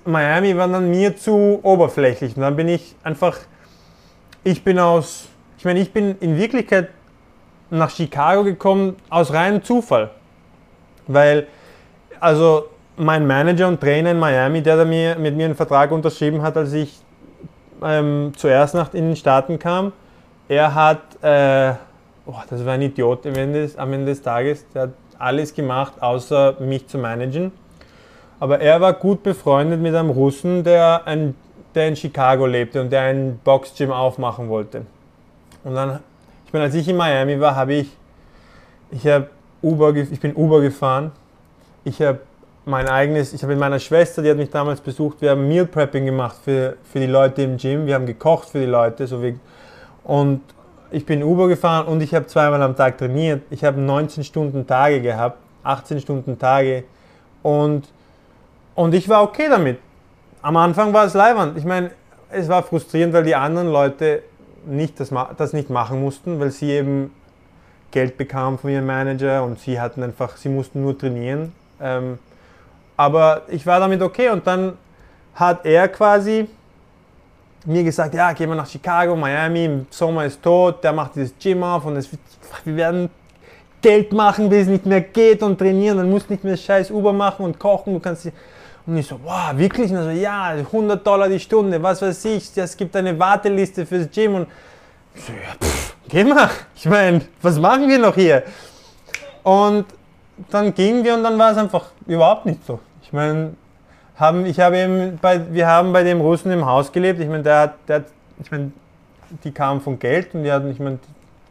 [SPEAKER 2] Miami war dann mir zu oberflächlich. Und dann bin ich einfach, ich bin aus, ich meine, ich bin in Wirklichkeit nach Chicago gekommen aus reinem Zufall. Weil, also mein Manager und Trainer in Miami, der da mir, mit mir einen Vertrag unterschrieben hat, als ich ähm, zuerst nach in den Staaten kam, er hat, äh, oh, das war ein Idiot am Ende, am Ende des Tages, der hat alles gemacht, außer mich zu managen. Aber er war gut befreundet mit einem Russen, der, ein, der in Chicago lebte und der ein Boxgym aufmachen wollte. Und dann, ich meine, als ich in Miami war, habe ich, ich habe Uber, ich bin Uber gefahren. Ich habe mein eigenes, ich habe mit meiner Schwester, die hat mich damals besucht, wir haben Meal Prepping gemacht für, für die Leute im Gym. Wir haben gekocht für die Leute. So wie, und ich bin Uber gefahren und ich habe zweimal am Tag trainiert. Ich habe 19 Stunden Tage gehabt, 18 Stunden Tage. Und und ich war okay damit. Am Anfang war es leiwand. Ich meine, es war frustrierend, weil die anderen Leute nicht das, das nicht machen mussten, weil sie eben Geld bekamen von ihrem Manager und sie hatten einfach, sie mussten nur trainieren. Ähm, aber ich war damit okay und dann hat er quasi mir gesagt, ja, gehen wir nach Chicago, Miami, im Sommer ist tot, der macht dieses Gym auf und es, wir werden Geld machen, bis es nicht mehr geht und trainieren, dann musst du nicht mehr scheiß Uber machen und kochen, du kannst und ich so, wow, wirklich? Und so, ja, 100 Dollar die Stunde, was weiß ich, es gibt eine Warteliste fürs Gym und ich so, ja, pff, geh mal. Ich meine, was machen wir noch hier? Und dann gingen wir und dann war es einfach überhaupt nicht so. Ich meine, haben, ich habe eben bei, wir haben bei dem Russen im Haus gelebt. Ich meine, der der, ich meine, die kamen von Geld und die hatten, ich meine,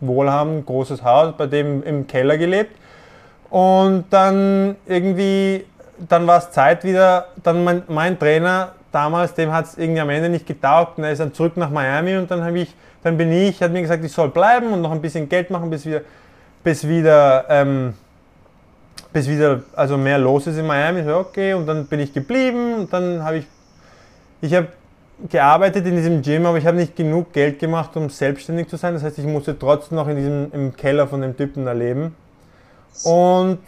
[SPEAKER 2] wohlhabend, großes Haus, bei dem im Keller gelebt. Und dann irgendwie, dann war es Zeit wieder, dann mein, mein Trainer damals, dem hat es irgendwie am Ende nicht getaugt und er ist dann zurück nach Miami und dann habe ich, dann bin ich, hat mir gesagt, ich soll bleiben und noch ein bisschen Geld machen, bis wieder, bis wieder, ähm, bis wieder, also mehr los ist in Miami. So, okay, und dann bin ich geblieben und dann habe ich, ich habe gearbeitet in diesem Gym, aber ich habe nicht genug Geld gemacht, um selbstständig zu sein. Das heißt, ich musste trotzdem noch in diesem, im Keller von dem Typen da leben. Und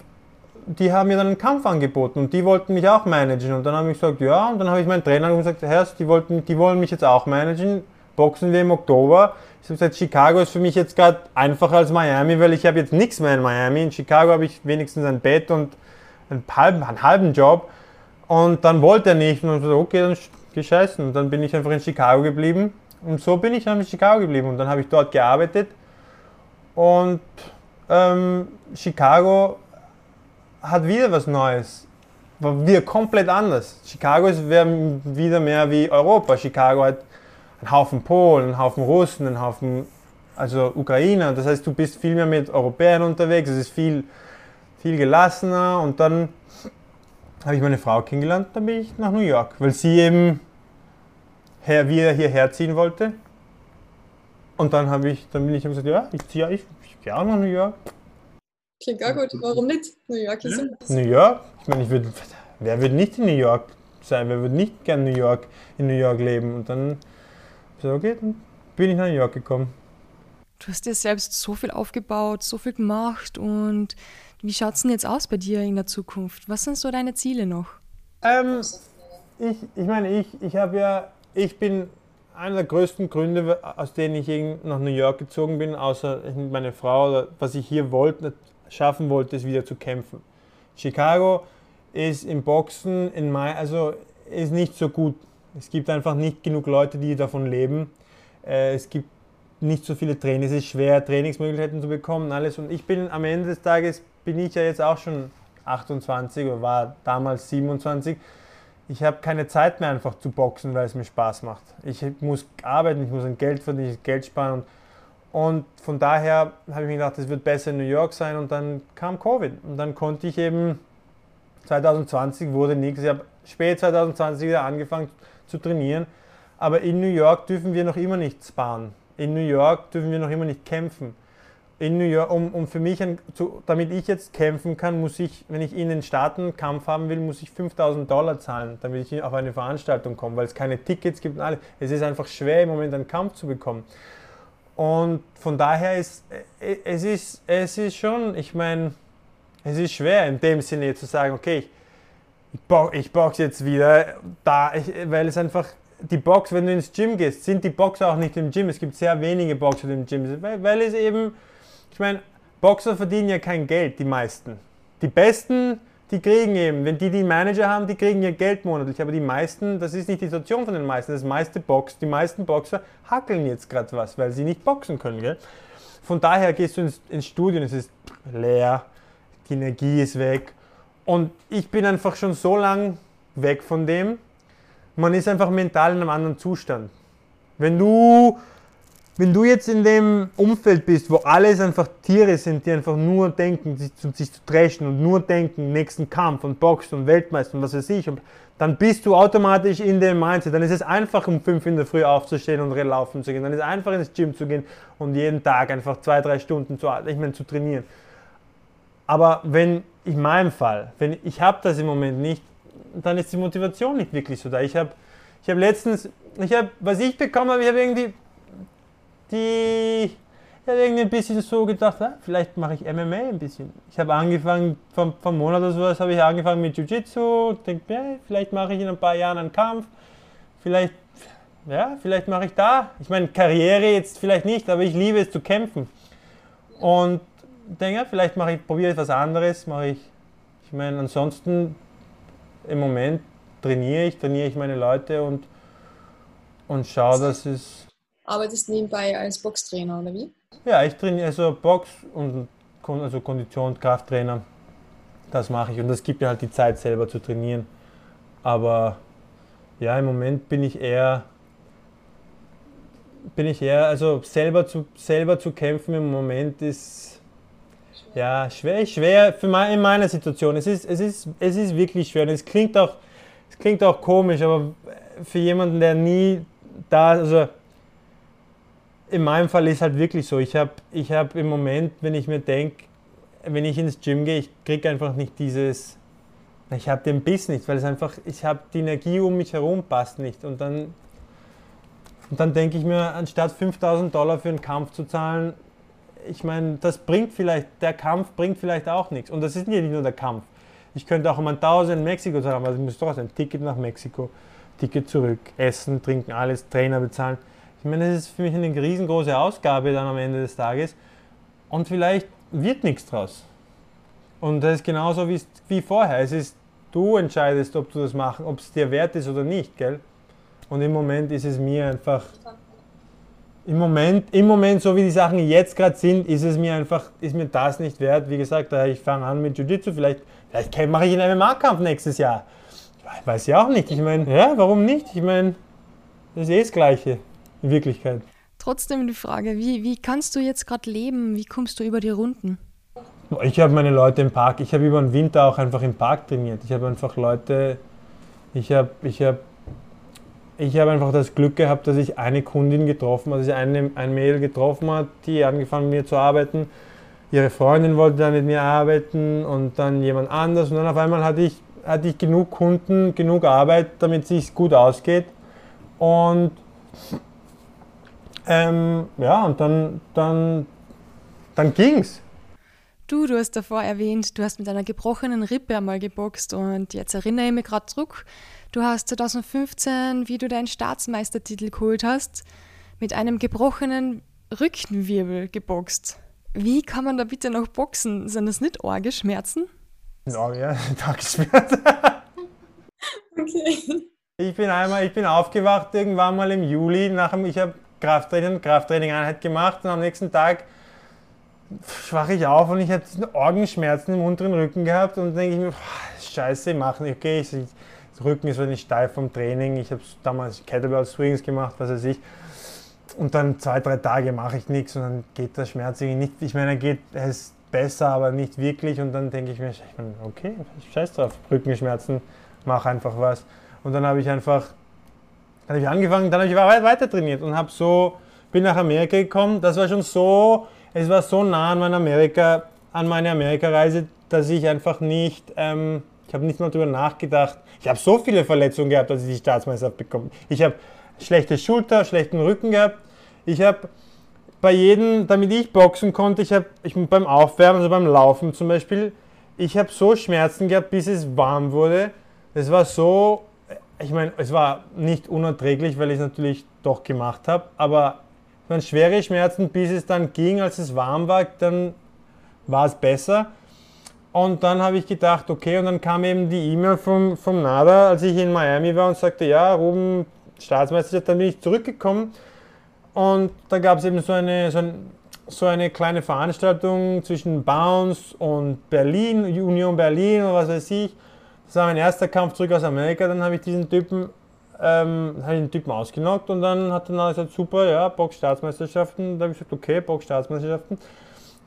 [SPEAKER 2] die haben mir dann einen Kampf angeboten und die wollten mich auch managen. Und dann habe ich gesagt, ja, und dann habe ich meinen Trainer gesagt, Herr, die, wollten, die wollen mich jetzt auch managen. Boxen wir im Oktober. Ich habe gesagt, Chicago ist für mich jetzt gerade einfacher als Miami, weil ich habe jetzt nichts mehr in Miami. In Chicago habe ich wenigstens ein Bett und einen halben, einen halben Job. Und dann wollte er nicht. Und ich gesagt, okay, dann gescheißen. Und dann bin ich einfach in Chicago geblieben. Und so bin ich dann in Chicago geblieben. Und dann habe ich dort gearbeitet. Und ähm, Chicago hat wieder was Neues. War wieder komplett anders. Chicago ist wieder mehr wie Europa. Chicago hat einen Haufen Polen, einen Haufen Russen, einen Haufen also Ukrainer. Das heißt, du bist viel mehr mit Europäern unterwegs. Es ist viel, viel gelassener. Und dann habe ich meine Frau kennengelernt, dann bin ich nach New York, weil sie eben her, wieder hierher ziehen wollte. Und dann ich, dann bin ich gesagt, ja, ich ziehe, ich, ich gehe auch nach New York.
[SPEAKER 3] Klingt auch gut. Warum nicht? New York ist
[SPEAKER 2] ja. New York? Ich meine, ich würde, wer würde nicht in New York sein? Wer würde nicht gern New York, in New York leben? Und dann so, okay, dann bin ich nach New York gekommen.
[SPEAKER 1] Du hast dir selbst so viel aufgebaut, so viel gemacht und wie schaut es denn jetzt aus bei dir in der Zukunft? Was sind so deine Ziele noch?
[SPEAKER 2] Ähm, ich, ich meine, ich, ich habe ja, ich bin einer der größten Gründe, aus denen ich nach New York gezogen bin, außer meine Frau, was ich hier wollte, schaffen wollte, ist wieder zu kämpfen. Chicago ist im Boxen in Mai, also ist nicht so gut. Es gibt einfach nicht genug Leute, die davon leben. Äh, es gibt nicht so viele Trainings, es ist schwer, Trainingsmöglichkeiten zu bekommen, alles. Und ich bin am Ende des Tages bin ich ja jetzt auch schon 28 oder war damals 27. Ich habe keine Zeit mehr einfach zu boxen, weil es mir Spaß macht. Ich muss arbeiten, ich muss ein Geld verdienen, Geld sparen. Und, und von daher habe ich mir gedacht, es wird besser in New York sein. Und dann kam Covid. Und dann konnte ich eben, 2020 wurde nichts. Ich habe spät 2020 wieder angefangen zu trainieren. Aber in New York dürfen wir noch immer nicht sparen. In New York dürfen wir noch immer nicht kämpfen in New York, um, um für mich, ein, zu, damit ich jetzt kämpfen kann, muss ich, wenn ich in den Staaten Kampf haben will, muss ich 5000 Dollar zahlen, damit ich auf eine Veranstaltung komme, weil es keine Tickets gibt und alles. Es ist einfach schwer im Moment einen Kampf zu bekommen. Und von daher ist äh, es ist, es ist schon, ich meine, es ist schwer in dem Sinne zu sagen, okay, ich, box, ich boxe jetzt wieder da, ich, weil es einfach die Box, wenn du ins Gym gehst, sind die Boxer auch nicht im Gym. Es gibt sehr wenige Boxer im Gym, weil, weil es eben ich meine, Boxer verdienen ja kein Geld, die meisten. Die Besten, die kriegen eben, wenn die die Manager haben, die kriegen ihr Geld monatlich. Aber die meisten, das ist nicht die Situation von den meisten. Das meiste Box, die meisten Boxer hackeln jetzt gerade was, weil sie nicht boxen können. Gell? Von daher gehst du ins, ins Studio und es ist leer, die Energie ist weg. Und ich bin einfach schon so lang weg von dem. Man ist einfach mental in einem anderen Zustand. Wenn du wenn du jetzt in dem Umfeld bist, wo alles einfach Tiere sind, die einfach nur denken, sich zu, sich zu dreschen und nur denken, nächsten Kampf und Boxen und Weltmeister und was weiß ich, und dann bist du automatisch in dem Mindset. Dann ist es einfach, um 5 in der Früh aufzustehen und laufen zu gehen. Dann ist es einfach ins Gym zu gehen und jeden Tag einfach zwei, drei Stunden zu, ich meine, zu trainieren. Aber wenn, in meinem Fall, wenn ich habe das im Moment nicht, dann ist die Motivation nicht wirklich so da. Ich habe ich hab letztens, ich habe, was ich bekommen habe, ich habe irgendwie die ich habe irgendwie ein bisschen so gedacht, ja, vielleicht mache ich MMA ein bisschen. Ich habe angefangen, vom, vom Monat oder sowas habe ich angefangen mit Jiu-Jitsu, denke mir, vielleicht mache ich in ein paar Jahren einen Kampf, vielleicht, ja, vielleicht mache ich da. Ich meine, Karriere jetzt vielleicht nicht, aber ich liebe es zu kämpfen. Und denke, ja, vielleicht mache ich, probiere ich was anderes, mache ich, ich meine, ansonsten im Moment trainiere ich, trainiere ich meine Leute und, und schaue, dass es
[SPEAKER 3] arbeitest nebenbei als Boxtrainer, oder wie?
[SPEAKER 2] Ja, ich trainiere also Box und also Kondition, Krafttrainer. das mache ich. Und das gibt mir halt die Zeit, selber zu trainieren. Aber ja, im Moment bin ich eher, bin ich eher, also selber zu, selber zu kämpfen im Moment ist ja schwer, schwer für mein, in meiner Situation. Es ist, es, ist, es ist wirklich schwer. Und es klingt auch, es klingt auch komisch, aber für jemanden, der nie da, also in meinem Fall ist halt wirklich so. Ich habe ich hab im Moment, wenn ich mir denke, wenn ich ins Gym gehe, ich kriege einfach nicht dieses, ich habe den Biss nicht, weil es einfach, ich habe die Energie um mich herum passt nicht. Und dann, und dann denke ich mir, anstatt 5000 Dollar für einen Kampf zu zahlen, ich meine, das bringt vielleicht, der Kampf bringt vielleicht auch nichts. Und das ist nicht nur der Kampf. Ich könnte auch um 1000 in Mexiko zahlen, aber ich muss trotzdem Ticket nach Mexiko, Ticket zurück, essen, trinken, alles, Trainer bezahlen. Ich meine, das ist für mich eine riesengroße Ausgabe dann am Ende des Tages. Und vielleicht wird nichts draus. Und das ist genauso wie, wie vorher. Es ist, du entscheidest, ob du das machen, ob es dir wert ist oder nicht, gell? Und im Moment ist es mir einfach, im Moment, im Moment, so wie die Sachen jetzt gerade sind, ist es mir einfach, ist mir das nicht wert. Wie gesagt, ich fange an mit Jiu-Jitsu, vielleicht, vielleicht mache ich einen MMA-Kampf nächstes Jahr. Ich weiß ja auch nicht. Ich meine, ja, warum nicht? Ich meine, das ist eh das Gleiche in Wirklichkeit.
[SPEAKER 1] Trotzdem die Frage, wie, wie kannst du jetzt gerade leben? Wie kommst du über die Runden?
[SPEAKER 2] Ich habe meine Leute im Park, ich habe über den Winter auch einfach im Park trainiert. Ich habe einfach Leute, ich habe ich hab, ich hab einfach das Glück gehabt, dass ich eine Kundin getroffen habe, dass ich eine, ein Mädel getroffen hat, die angefangen mit mir zu arbeiten. Ihre Freundin wollte dann mit mir arbeiten und dann jemand anders. Und dann auf einmal hatte ich, hatte ich genug Kunden, genug Arbeit, damit es sich gut ausgeht. Und ähm, ja, und dann, dann, dann ging's.
[SPEAKER 1] Du, du hast davor erwähnt, du hast mit einer gebrochenen Rippe einmal geboxt und jetzt erinnere ich mich gerade zurück. Du hast 2015, wie du deinen Staatsmeistertitel geholt hast, mit einem gebrochenen Rückenwirbel geboxt. Wie kann man da bitte noch boxen? Sind das nicht Orgeschmerzen?
[SPEAKER 2] Ja, ja, Tagesschmerzen. okay. Ich bin einmal, ich bin aufgewacht irgendwann mal im Juli, nach dem, ich habe Krafttraining, Krafttraining-Einheit gemacht und am nächsten Tag schwache ich auf und ich hatte Orgenschmerzen im unteren Rücken gehabt und denke ich mir, scheiße, machen, okay, ich, der Rücken ist nicht steif vom Training, ich habe damals Kettlebell Swings gemacht, was weiß ich. Und dann zwei, drei Tage mache ich nichts und dann geht der Schmerz irgendwie nicht, ich meine, er geht, er ist besser, aber nicht wirklich und dann denke ich mir, ich okay, scheiß drauf, Rückenschmerzen, mach einfach was. Und dann habe ich einfach dann habe ich angefangen, dann habe ich weiter trainiert und habe so, bin nach Amerika gekommen. Das war schon so, es war so nah an meiner Amerika, an meine Amerikareise, dass ich einfach nicht, ähm, ich habe nicht mal darüber nachgedacht. Ich habe so viele Verletzungen gehabt, als ich die Staatsmeisterschaft bekommen. Ich habe schlechte Schulter, schlechten Rücken gehabt. Ich habe bei jedem, damit ich boxen konnte, ich habe ich beim Aufwärmen, also beim Laufen zum Beispiel, ich habe so Schmerzen gehabt, bis es warm wurde. Es war so ich meine, es war nicht unerträglich, weil ich es natürlich doch gemacht habe, aber es waren schwere Schmerzen, bis es dann ging, als es warm war, dann war es besser. Und dann habe ich gedacht, okay, und dann kam eben die E-Mail vom, vom NADA, als ich in Miami war und sagte, ja, Ruben, Staatsmeisterschaft, dann bin ich zurückgekommen. Und da gab es eben so eine, so, ein, so eine kleine Veranstaltung zwischen Bounce und Berlin, Union Berlin oder was weiß ich. Das war mein erster Kampf zurück aus Amerika. Dann habe ich diesen Typen, ähm, ich den Typen ausgenockt und dann hat er gesagt, super, ja, Box-Staatsmeisterschaften. Da habe ich gesagt, okay, Box-Staatsmeisterschaften.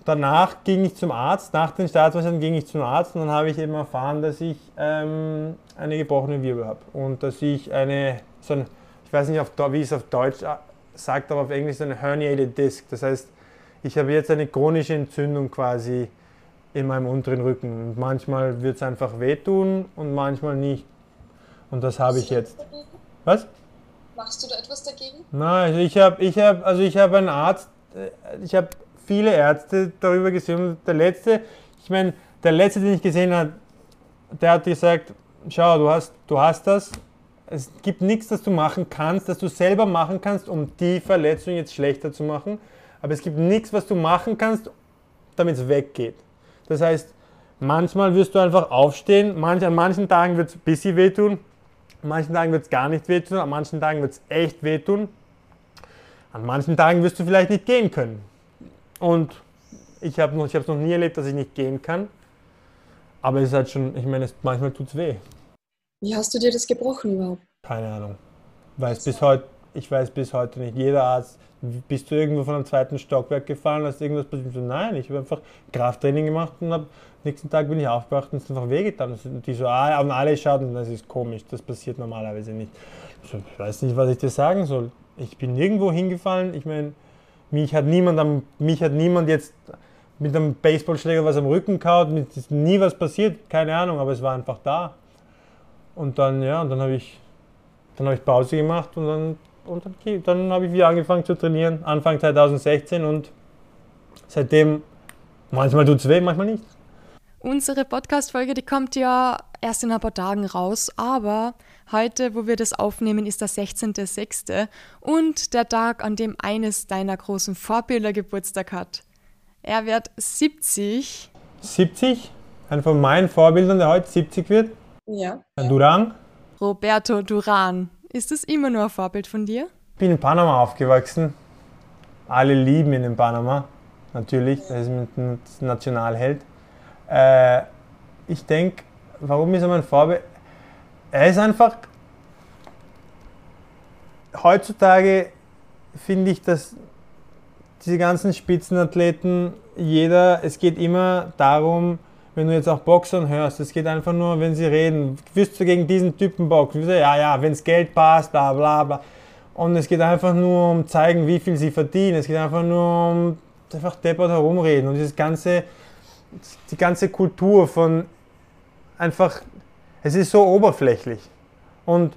[SPEAKER 2] Danach ging ich zum Arzt, nach den Staatsmeisterschaften ging ich zum Arzt und dann habe ich eben erfahren, dass ich ähm, eine gebrochene Wirbel habe und dass ich eine, so ein, ich weiß nicht, auf, wie es auf Deutsch äh, sagt, aber auf Englisch so eine herniated disc. Das heißt, ich habe jetzt eine chronische Entzündung quasi in meinem unteren Rücken. Und manchmal wird es einfach wehtun und manchmal nicht. Und das habe ich jetzt. Was?
[SPEAKER 3] Machst du da etwas dagegen?
[SPEAKER 2] Nein, also ich habe ich hab, also ich hab einen Arzt, äh, ich habe viele Ärzte darüber gesehen. Der letzte, ich meine, der letzte, den ich gesehen habe, der hat gesagt, schau, du hast, du hast das, es gibt nichts, das du machen kannst, das du selber machen kannst, um die Verletzung jetzt schlechter zu machen. Aber es gibt nichts, was du machen kannst, damit es weggeht. Das heißt, manchmal wirst du einfach aufstehen, manch, an manchen Tagen wird es ein bisschen wehtun, an manchen Tagen wird es gar nicht wehtun, an manchen Tagen wird es echt wehtun. An manchen Tagen wirst du vielleicht nicht gehen können. Und ich habe es noch, noch nie erlebt, dass ich nicht gehen kann. Aber es ist halt schon, ich meine, es, manchmal tut es weh.
[SPEAKER 3] Wie hast du dir das gebrochen überhaupt?
[SPEAKER 2] Keine Ahnung. Weiß bis heute, ich weiß bis heute nicht. Jeder Arzt, bist du irgendwo von einem zweiten Stockwerk gefallen, hast irgendwas passiert? Nein, ich habe einfach Krafttraining gemacht und am nächsten Tag bin ich aufgewacht und es ist einfach wehgetan. Und die so, ah, haben alle schauen, das ist komisch, das passiert normalerweise nicht. So, ich weiß nicht, was ich dir sagen soll. Ich bin nirgendwo hingefallen. Ich meine, mich hat niemand, am, mich hat niemand jetzt mit einem Baseballschläger was am Rücken kaut, mit ist nie was passiert, keine Ahnung, aber es war einfach da. Und dann, ja, und dann habe ich, dann habe ich Pause gemacht und dann, und dann, dann habe ich wieder angefangen zu trainieren, Anfang 2016 und seitdem, manchmal tut es weh, manchmal nicht.
[SPEAKER 1] Unsere Podcast-Folge, die kommt ja erst in ein paar Tagen raus, aber heute, wo wir das aufnehmen, ist der 16.06. und der Tag, an dem eines deiner großen Vorbilder Geburtstag hat. Er wird 70.
[SPEAKER 2] 70? Einer von meinen Vorbildern, der heute 70 wird?
[SPEAKER 3] Ja.
[SPEAKER 2] Herr Duran?
[SPEAKER 1] Roberto Duran. Ist das immer nur ein Vorbild von dir?
[SPEAKER 2] Ich bin in Panama aufgewachsen. Alle lieben ihn in Panama. Natürlich, er ist ein Nationalheld. Äh, ich denke, warum ist er mein Vorbild? Er ist einfach. Heutzutage finde ich, dass diese ganzen Spitzenathleten, jeder, es geht immer darum, wenn du jetzt auch Boxern hörst, es geht einfach nur, wenn sie reden, wirst du gegen diesen Typen boxen? Ja, ja, wenn es Geld passt, bla bla bla. Und es geht einfach nur um zeigen, wie viel sie verdienen. Es geht einfach nur um einfach deppert herumreden. Und dieses ganze, die ganze Kultur von einfach, es ist so oberflächlich. Und,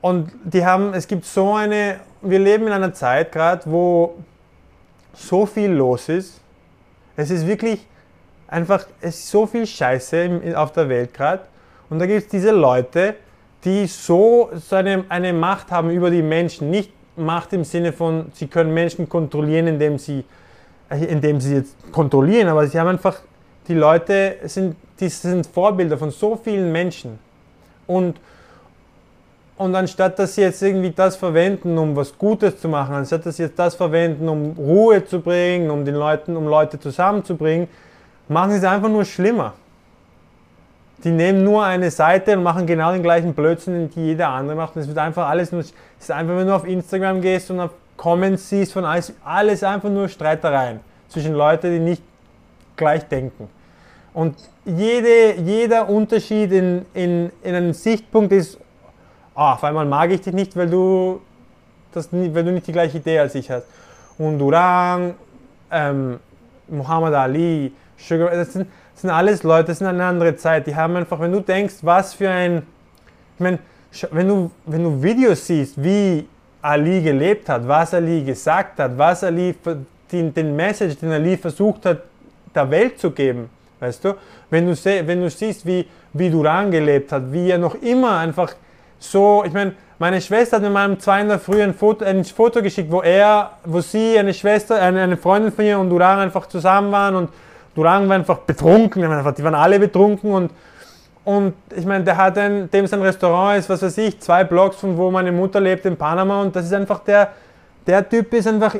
[SPEAKER 2] und die haben, es gibt so eine, wir leben in einer Zeit gerade, wo so viel los ist. Es ist wirklich einfach, es ist so viel Scheiße auf der Welt gerade. Und da gibt es diese Leute, die so, so eine, eine Macht haben über die Menschen. Nicht Macht im Sinne von, sie können Menschen kontrollieren, indem sie, äh, indem sie jetzt kontrollieren, aber sie haben einfach, die Leute sind, die sind Vorbilder von so vielen Menschen. Und, und anstatt dass sie jetzt irgendwie das verwenden, um was Gutes zu machen, anstatt dass sie jetzt das verwenden, um Ruhe zu bringen, um den Leuten, um Leute zusammenzubringen, machen sie es einfach nur schlimmer. Die nehmen nur eine Seite und machen genau den gleichen Blödsinn, den jeder andere macht. Und es wird einfach alles nur, es ist einfach, wenn du auf Instagram gehst und auf Comments siehst von alles, alles einfach nur Streitereien zwischen Leuten, die nicht gleich denken. Und jede, jeder Unterschied in, in, in einem Sichtpunkt ist, ah, auf einmal mag ich dich nicht, weil du, das, weil du nicht die gleiche Idee als ich hast. Und Durang, ähm, Muhammad Ali, Sugar, das sind, das sind alles Leute, das sind eine andere Zeit. Die haben einfach, wenn du denkst, was für ein, ich meine, wenn du, wenn du Videos siehst, wie Ali gelebt hat, was Ali gesagt hat, was Ali, den, den Message, den Ali versucht hat, der Welt zu geben, weißt du? Wenn du, wenn du siehst, wie, wie Duran gelebt hat, wie er noch immer einfach so, ich meine, meine Schwester hat mir mal um zwei in der Früh ein Foto, ein Foto geschickt, wo er, wo sie, eine Schwester, eine, eine Freundin von ihr und Duran einfach zusammen waren und Duran war einfach betrunken, die waren alle betrunken und, und ich meine, der hat ein, dem sein Restaurant ist, was weiß ich, zwei Blocks von wo meine Mutter lebt in Panama und das ist einfach der, der Typ ist einfach,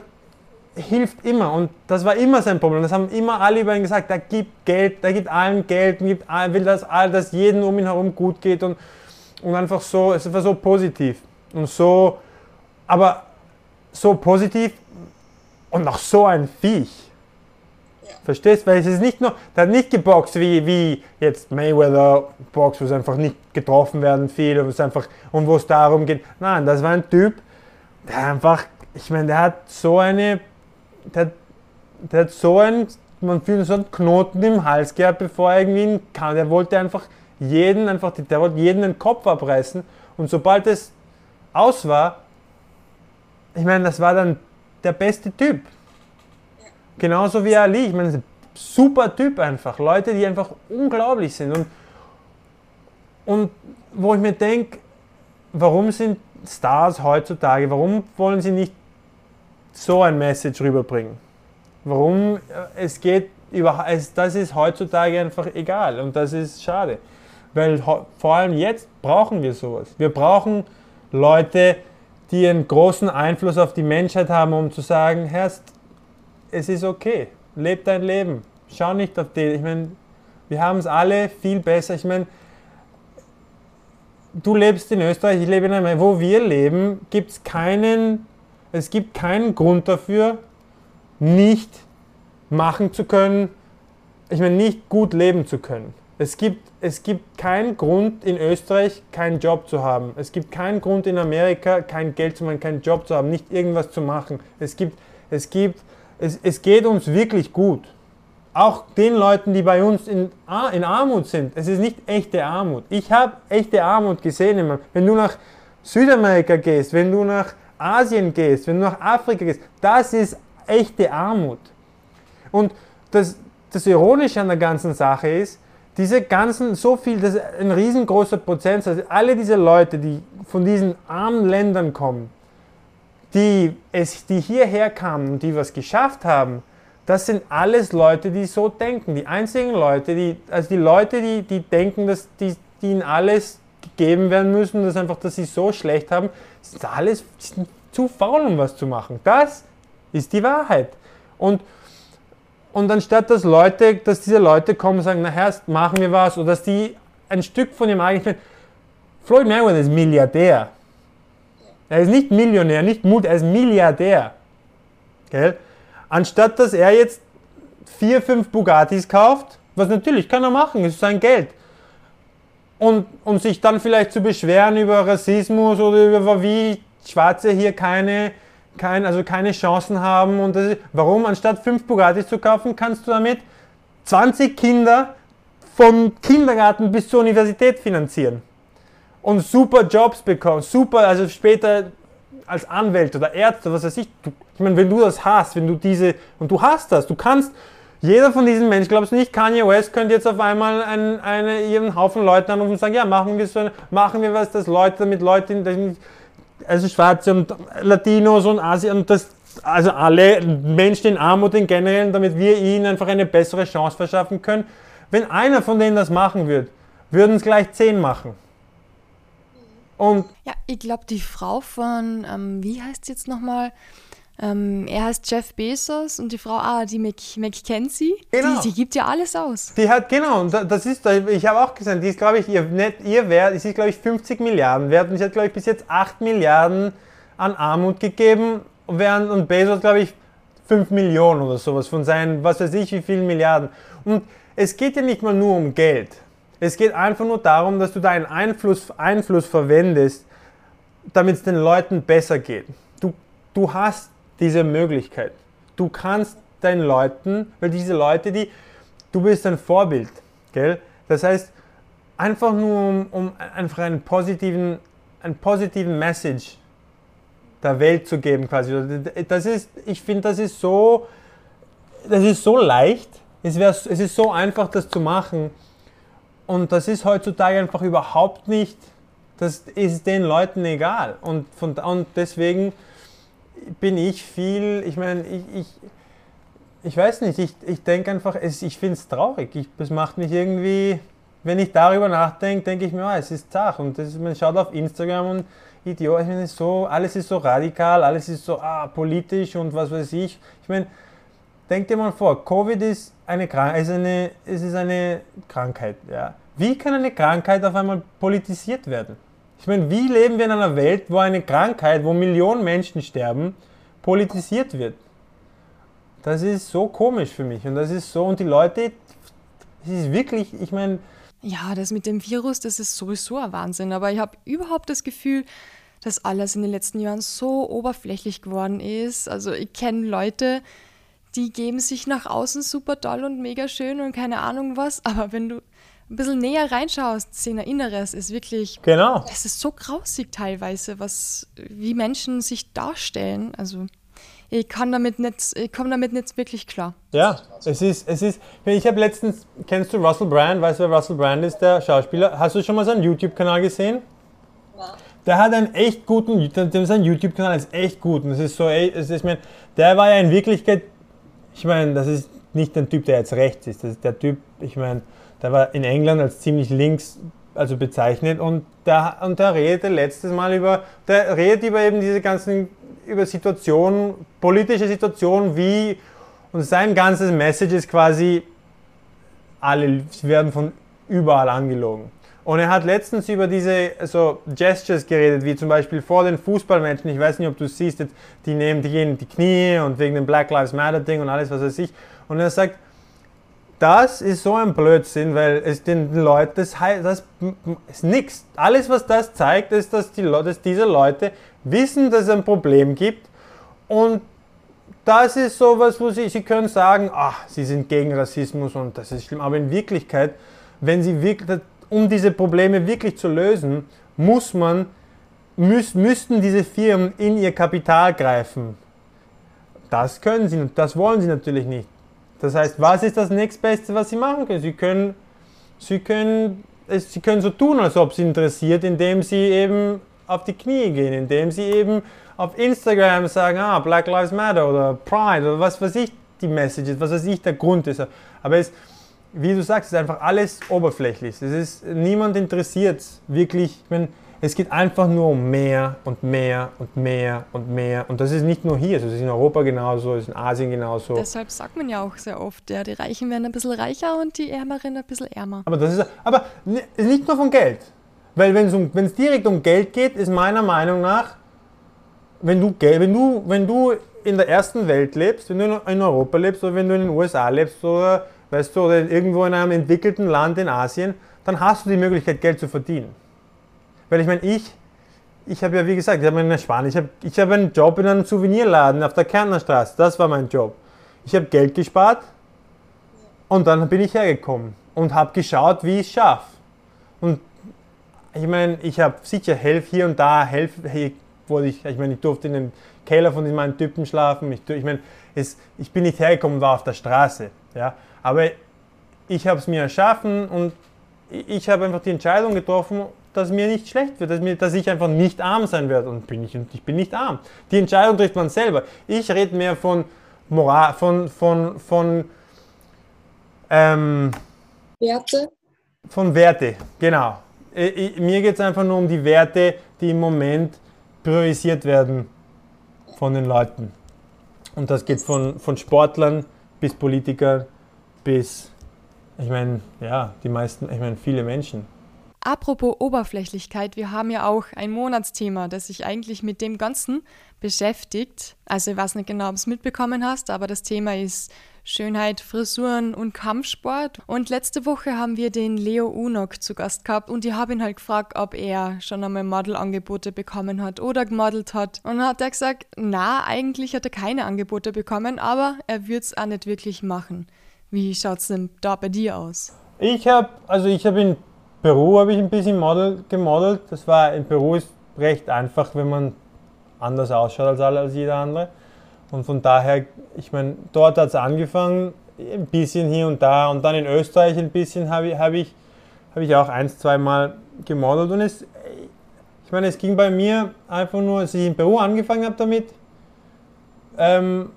[SPEAKER 2] hilft immer und das war immer sein Problem. Das haben immer alle über ihn gesagt, der gibt Geld, der gibt allen Geld, gibt, will, dass, dass jedem um ihn herum gut geht und und einfach so, es war so positiv und so, aber so positiv und auch so ein Viech. Verstehst? Weil es ist nicht nur, der hat nicht geboxt wie, wie jetzt Mayweather Box, wo es einfach nicht getroffen werden viel, wo es einfach, und wo es darum geht. Nein, das war ein Typ, der einfach, ich meine, der hat so eine, der, der hat so ein, man fühlt so einen Knoten im Hals gehabt, bevor er irgendwie kann. Der wollte einfach jeden einfach, der wollte jeden den Kopf abreißen und sobald es aus war, ich meine, das war dann der beste Typ. Genauso wie Ali, ich meine, super Typ einfach. Leute, die einfach unglaublich sind. Und, und wo ich mir denke, warum sind Stars heutzutage, warum wollen sie nicht so ein Message rüberbringen? Warum äh, es geht über, es, das ist heutzutage einfach egal und das ist schade. Weil vor allem jetzt brauchen wir sowas. Wir brauchen Leute, die einen großen Einfluss auf die Menschheit haben, um zu sagen, Herr, es ist okay, leb dein Leben. Schau nicht auf den. Ich meine, Wir haben es alle viel besser. Ich meine, du lebst in Österreich, ich lebe in Amerika. Wo wir leben, gibt es keinen, es gibt keinen Grund dafür, nicht machen zu können, ich meine, nicht gut leben zu können. Es gibt, es gibt keinen Grund in Österreich, keinen Job zu haben. Es gibt keinen Grund in Amerika, kein Geld zu machen, keinen Job zu haben, nicht irgendwas zu machen. Es gibt, es gibt, es, es geht uns wirklich gut. Auch den Leuten, die bei uns in, in Armut sind. Es ist nicht echte Armut. Ich habe echte Armut gesehen. Wenn du nach Südamerika gehst, wenn du nach Asien gehst, wenn du nach Afrika gehst, das ist echte Armut. Und das, das Ironische an der ganzen Sache ist, diese ganzen, so viel, das ist ein riesengroßer Prozentsatz, alle diese Leute, die von diesen armen Ländern kommen, die, es, die hierher kamen und die was geschafft haben, das sind alles Leute, die so denken. Die einzigen Leute, die, also die Leute, die, die denken, dass die, die ihnen alles gegeben werden müssen, dass einfach, dass sie so schlecht haben, sind alles sind zu faul, um was zu machen. Das ist die Wahrheit. Und und anstatt dass Leute, dass diese Leute kommen und sagen, na Herr, machen wir was, oder dass die ein Stück von ihrem eigenen Floyd Mayweather ist Milliardär. Er ist nicht Millionär, nicht Mut, er ist Milliardär. Gell? Anstatt dass er jetzt vier, fünf Bugattis kauft, was natürlich kann er machen, ist sein Geld. Und um sich dann vielleicht zu beschweren über Rassismus oder über wie Schwarze hier keine kein, also keine Chancen haben. Und ist, warum? Anstatt fünf Bugattis zu kaufen, kannst du damit 20 Kinder vom Kindergarten bis zur Universität finanzieren. Und super Jobs bekommen, super, also später als Anwälte oder Ärzte, was weiß ich. Du, ich meine, wenn du das hast, wenn du diese, und du hast das, du kannst, jeder von diesen Menschen, glaubst du nicht, Kanye West könnte jetzt auf einmal einen, eine, ihren Haufen Leute anrufen und sagen, ja, machen wir so, machen wir was, dass Leute, damit Leute, also Schwarze und Latinos und Asien und das, also alle Menschen in Armut in generell, damit wir ihnen einfach eine bessere Chance verschaffen können. Wenn einer von denen das machen würde, würden es gleich zehn machen.
[SPEAKER 1] Und ja, ich glaube, die Frau von, ähm, wie heißt sie jetzt nochmal? Ähm, er heißt Jeff Bezos und die Frau, ah, die Mc, McKenzie, genau. die, die gibt ja alles aus.
[SPEAKER 2] Die hat, genau, und das ist, ich habe auch gesagt, die ist, glaube ich, ihr, nicht, ihr Wert, sie ist, glaube ich, 50 Milliarden wert und sie hat, glaube ich, bis jetzt 8 Milliarden an Armut gegeben, während, und Bezos, glaube ich, 5 Millionen oder sowas von seinen, was weiß ich, wie vielen Milliarden. Und es geht ja nicht mal nur um Geld. Es geht einfach nur darum, dass du deinen Einfluss, Einfluss verwendest, damit es den Leuten besser geht. Du, du hast diese Möglichkeit. Du kannst deinen Leuten, weil diese Leute, die, du bist ein Vorbild, gell? Das heißt, einfach nur um, um einfach einen positiven, einen positiven Message der Welt zu geben quasi. Das ist, ich finde, das ist so, das ist so leicht. Es, wär, es ist so einfach, das zu machen. Und das ist heutzutage einfach überhaupt nicht, das ist den Leuten egal. Und, von, und deswegen bin ich viel, ich meine, ich, ich, ich weiß nicht, ich, ich denke einfach, es, ich finde es traurig. Ich, das macht mich irgendwie, wenn ich darüber nachdenke, denke ich mir, oh, es ist zach. Und das man schaut auf Instagram und Idiot, ich meine, so, alles ist so radikal, alles ist so ah, politisch und was weiß ich. Ich meine, denk dir mal vor, Covid ist eine, ist eine, es ist eine Krankheit. Ja. Wie kann eine Krankheit auf einmal politisiert werden? Ich meine, wie leben wir in einer Welt, wo eine Krankheit, wo Millionen Menschen sterben, politisiert wird? Das ist so komisch für mich und das ist so und die Leute, es ist wirklich, ich meine,
[SPEAKER 1] ja, das mit dem Virus, das ist sowieso ein Wahnsinn, aber ich habe überhaupt das Gefühl, dass alles in den letzten Jahren so oberflächlich geworden ist. Also ich kenne Leute, die geben sich nach außen super toll und mega schön und keine Ahnung was, aber wenn du ein bisschen näher reinschaust, Szene Inneres ist wirklich.
[SPEAKER 2] Genau.
[SPEAKER 1] Es ist so grausig teilweise, was, wie Menschen sich darstellen. Also ich kann damit nicht, ich komme damit nicht wirklich klar.
[SPEAKER 2] Ja, es ist, es ist, ich habe letztens, kennst du Russell Brand? Weißt du, wer Russell Brand ist, der Schauspieler? Hast du schon mal seinen YouTube-Kanal gesehen? Ja. Der hat einen echt guten, sein YouTube-Kanal ist echt gut. Und das ist so, ey, es ist, ich mein, der war ja in Wirklichkeit, ich meine, das ist nicht der Typ, der jetzt rechts ist. Das ist der Typ, ich meine, der war in England als ziemlich links also bezeichnet und der, und der redete letztes Mal über, der redet über eben diese ganzen, über Situationen, politische Situationen, wie, und sein ganzes Message ist quasi, alle, werden von überall angelogen. Und er hat letztens über diese so Gestures geredet, wie zum Beispiel vor den Fußballmatchen. Ich weiß nicht, ob du siehst, die nehmen die gehen die Knie und wegen dem Black Lives Matter Ding und alles, was weiß ich. Und er sagt, das ist so ein Blödsinn, weil es den Leuten, das, das ist nichts. Alles, was das zeigt, ist, dass, die, dass diese Leute wissen, dass es ein Problem gibt und das ist sowas, wo sie, sie können sagen, ach, sie sind gegen Rassismus und das ist schlimm. Aber in Wirklichkeit, wenn sie wirklich, um diese Probleme wirklich zu lösen, muss man, müß, müssten diese Firmen in ihr Kapital greifen. Das können sie das wollen sie natürlich nicht. Das heißt, was ist das nächstbeste, was sie machen können? Sie können, sie können, sie können so tun, als ob sie interessiert, indem sie eben auf die Knie gehen, indem sie eben auf Instagram sagen, ah, Black Lives Matter oder Pride oder was weiß ich die Message ist, was weiß ich der Grund ist. Aber es, wie du sagst, ist einfach alles oberflächlich. Es ist, niemand interessiert wirklich, wenn es geht einfach nur um mehr und mehr und mehr und mehr. Und das ist nicht nur hier, es ist in Europa genauso, es ist in Asien genauso.
[SPEAKER 1] Deshalb sagt man ja auch sehr oft, ja, die Reichen werden ein bisschen reicher und die Ärmeren ein bisschen ärmer.
[SPEAKER 2] Aber das ist aber nicht nur von Geld. Weil wenn es um, direkt um Geld geht, ist meiner Meinung nach wenn du, wenn, du, wenn du in der ersten Welt lebst, wenn du in Europa lebst oder wenn du in den USA lebst oder, weißt du, oder irgendwo in einem entwickelten Land in Asien, dann hast du die Möglichkeit, Geld zu verdienen. Weil ich meine, ich, ich habe ja wie gesagt, ich habe eine Spanien, ich habe ich hab einen Job in einem Souvenirladen auf der Kärntner Straße, das war mein Job. Ich habe Geld gespart und dann bin ich hergekommen und habe geschaut, wie ich es schaffe. Und ich meine, ich habe sicher Helf hier und da, Helf, wurde ich, ich meine, ich durfte in dem Keller von meinen Typen schlafen. Ich, ich meine, es, ich bin nicht hergekommen, war auf der Straße. Ja? Aber ich habe es mir erschaffen und ich habe einfach die Entscheidung getroffen, dass mir nicht schlecht wird, dass, mir, dass ich einfach nicht arm sein werde. Und bin ich, ich bin nicht arm. Die Entscheidung trifft man selber. Ich rede mehr von Moral, von, von, von
[SPEAKER 3] ähm, Werte.
[SPEAKER 2] Von Werte, genau. Ich, mir geht es einfach nur um die Werte, die im Moment priorisiert werden von den Leuten. Und das geht von, von Sportlern bis Politikern bis, ich meine, ja, die meisten, ich meine, viele Menschen.
[SPEAKER 1] Apropos Oberflächlichkeit, wir haben ja auch ein Monatsthema, das sich eigentlich mit dem Ganzen beschäftigt. Also ich weiß nicht genau, ob du es mitbekommen hast, aber das Thema ist Schönheit, Frisuren und Kampfsport. Und letzte Woche haben wir den Leo Unok zu Gast gehabt und ich habe ihn halt gefragt, ob er schon einmal Modelangebote bekommen hat oder gemodelt hat. Und dann hat er gesagt, na, eigentlich hat er keine Angebote bekommen, aber er würde es auch nicht wirklich machen. Wie schaut es denn da bei dir aus?
[SPEAKER 2] Ich habe, also ich habe in Peru habe ich ein bisschen Model, gemodelt. Das war in Peru ist recht einfach, wenn man anders ausschaut als alle, als jeder andere. Und von daher, ich meine, dort hat es angefangen, ein bisschen hier und da. Und dann in Österreich ein bisschen habe ich, hab ich, hab ich auch ein, zwei Mal gemodelt. Und es, ich meine, es ging bei mir einfach nur, als ich in Peru angefangen habe damit, ähm,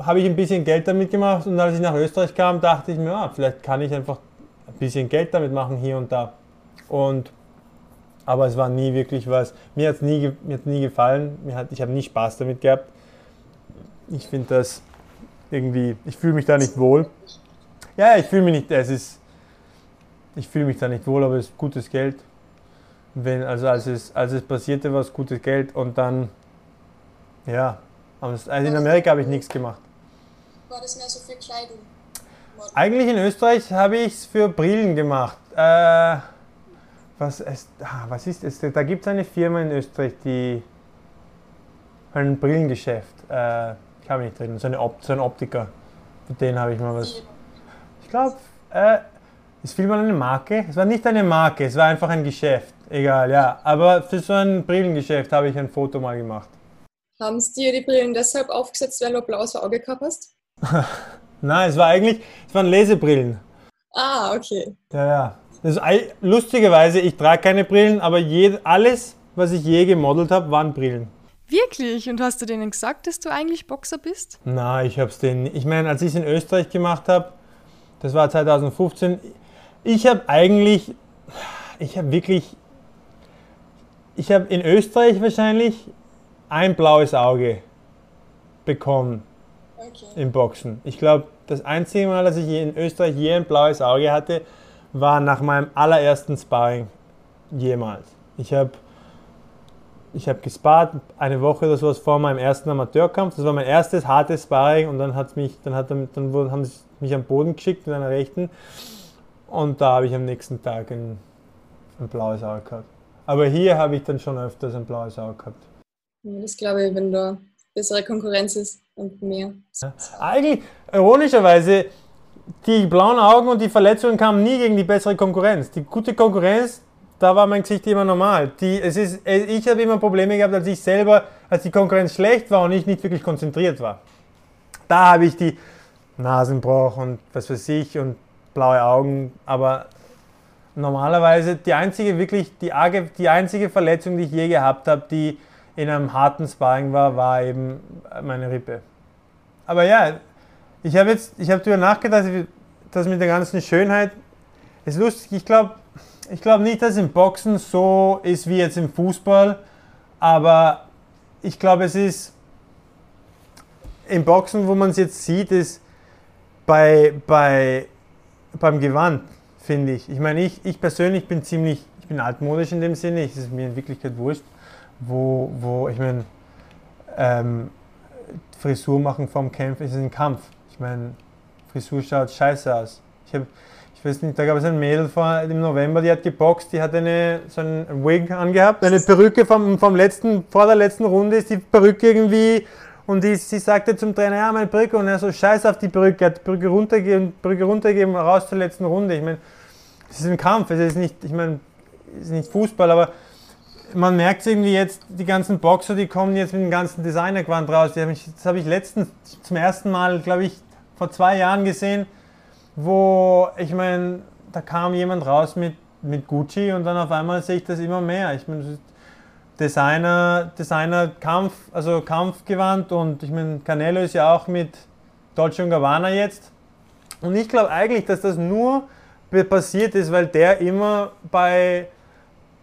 [SPEAKER 2] habe ich ein bisschen Geld damit gemacht. Und als ich nach Österreich kam, dachte ich mir, ah, vielleicht kann ich einfach ein bisschen Geld damit machen hier und da. Und aber es war nie wirklich was. Mir hat es nie, nie gefallen. Mir hat, ich habe nie Spaß damit gehabt ich finde das irgendwie, ich fühle mich da nicht wohl. Ja, ich fühle mich nicht, es ist, ich fühle mich da nicht wohl, aber es ist gutes Geld. Wenn, also als es, als es passierte, war es gutes Geld und dann, ja, also in Amerika habe ich nichts gemacht.
[SPEAKER 3] War das mehr so für Kleidung?
[SPEAKER 2] Eigentlich in Österreich habe ich es für Brillen gemacht. Äh, was, es, ah, was ist es? Da gibt es eine Firma in Österreich, die ein Brillengeschäft. Äh, ich habe nicht drin, so, eine Op so ein Optiker. Für den habe ich mal was. Ich glaube, äh, ist vielmal eine Marke. Es war nicht eine Marke, es war einfach ein Geschäft. Egal, ja. Aber für so ein Brillengeschäft habe ich ein Foto mal gemacht.
[SPEAKER 3] Haben sie dir die Brillen deshalb aufgesetzt, weil du blaues Auge gehabt hast?
[SPEAKER 2] Nein, es war eigentlich, es waren Lesebrillen.
[SPEAKER 3] Ah, okay.
[SPEAKER 2] Ja, ja. Das ist, lustigerweise, ich trage keine Brillen, aber je, alles, was ich je gemodelt habe, waren Brillen.
[SPEAKER 1] Wirklich? Und hast du denen gesagt, dass du eigentlich Boxer bist?
[SPEAKER 2] Nein, ich habe es denen. Ich meine, als ich es in Österreich gemacht habe, das war 2015, ich habe eigentlich, ich habe wirklich, ich habe in Österreich wahrscheinlich ein blaues Auge bekommen okay. im Boxen. Ich glaube, das einzige Mal, dass ich in Österreich je ein blaues Auge hatte, war nach meinem allerersten Sparring jemals. Ich habe ich hab gespart, eine Woche oder sowas vor meinem ersten Amateurkampf. Das war mein erstes hartes Sparring und dann, hat's mich, dann, hat, dann haben sie mich am Boden geschickt mit einer rechten und da habe ich am nächsten Tag ein, ein blaues Auge gehabt. Aber hier habe ich dann schon öfters ein blaues Auge gehabt.
[SPEAKER 3] Das glaube ich, wenn da bessere Konkurrenz ist und mehr.
[SPEAKER 2] Eigentlich, ironischerweise, die blauen Augen und die Verletzungen kamen nie gegen die bessere Konkurrenz. Die gute Konkurrenz, da war mein Gesicht immer normal. Die, es ist, ich habe immer Probleme gehabt, als ich selber, als die Konkurrenz schlecht war und ich nicht wirklich konzentriert war. Da habe ich die Nasenbruch und was weiß ich und blaue Augen, aber normalerweise die einzige wirklich, die, die einzige Verletzung, die ich je gehabt habe, die in einem harten Sparring war, war eben meine Rippe. Aber ja, ich habe jetzt, ich habe darüber nachgedacht, dass mit der ganzen Schönheit, ist lustig, ich glaube ich glaub nicht, dass im Boxen so ist wie jetzt im Fußball, aber ich glaube, es ist im Boxen, wo man es jetzt sieht, ist bei, bei, beim Gewand, finde ich. Ich meine, ich, ich persönlich bin ziemlich, ich bin altmodisch in dem Sinne, es ist mir in Wirklichkeit wurscht, wo, wo ich meine, ähm, Frisur machen vom Kämpfen ist ein Kampf. Ich meine, Frisur schaut scheiße aus. Ich, hab, ich weiß nicht, da gab es ein Mädel vor, im November, die hat geboxt, die hat eine, so einen Wig angehabt, eine Perücke vom, vom letzten, vor der letzten Runde ist die Perücke irgendwie und die, sie sagte zum Trainer, ja, meine Perücke und er so, scheiß auf die Perücke, hat die Perücke runtergegeben, Perücke runtergegeben, raus zur letzten Runde. Ich meine, es ist ein Kampf, es ist nicht, ich meine, es ist nicht Fußball, aber man merkt irgendwie jetzt, die ganzen Boxer, die kommen jetzt mit dem ganzen Designergewand raus. Ich, das habe ich letztens zum ersten Mal, glaube ich, vor zwei Jahren gesehen, wo, ich meine, da kam jemand raus mit, mit Gucci und dann auf einmal sehe ich das immer mehr. Ich meine, Designer, Designer Kampf, also Kampfgewand und ich meine, Canelo ist ja auch mit Dolce Gabbana jetzt. Und ich glaube eigentlich, dass das nur passiert ist, weil der immer bei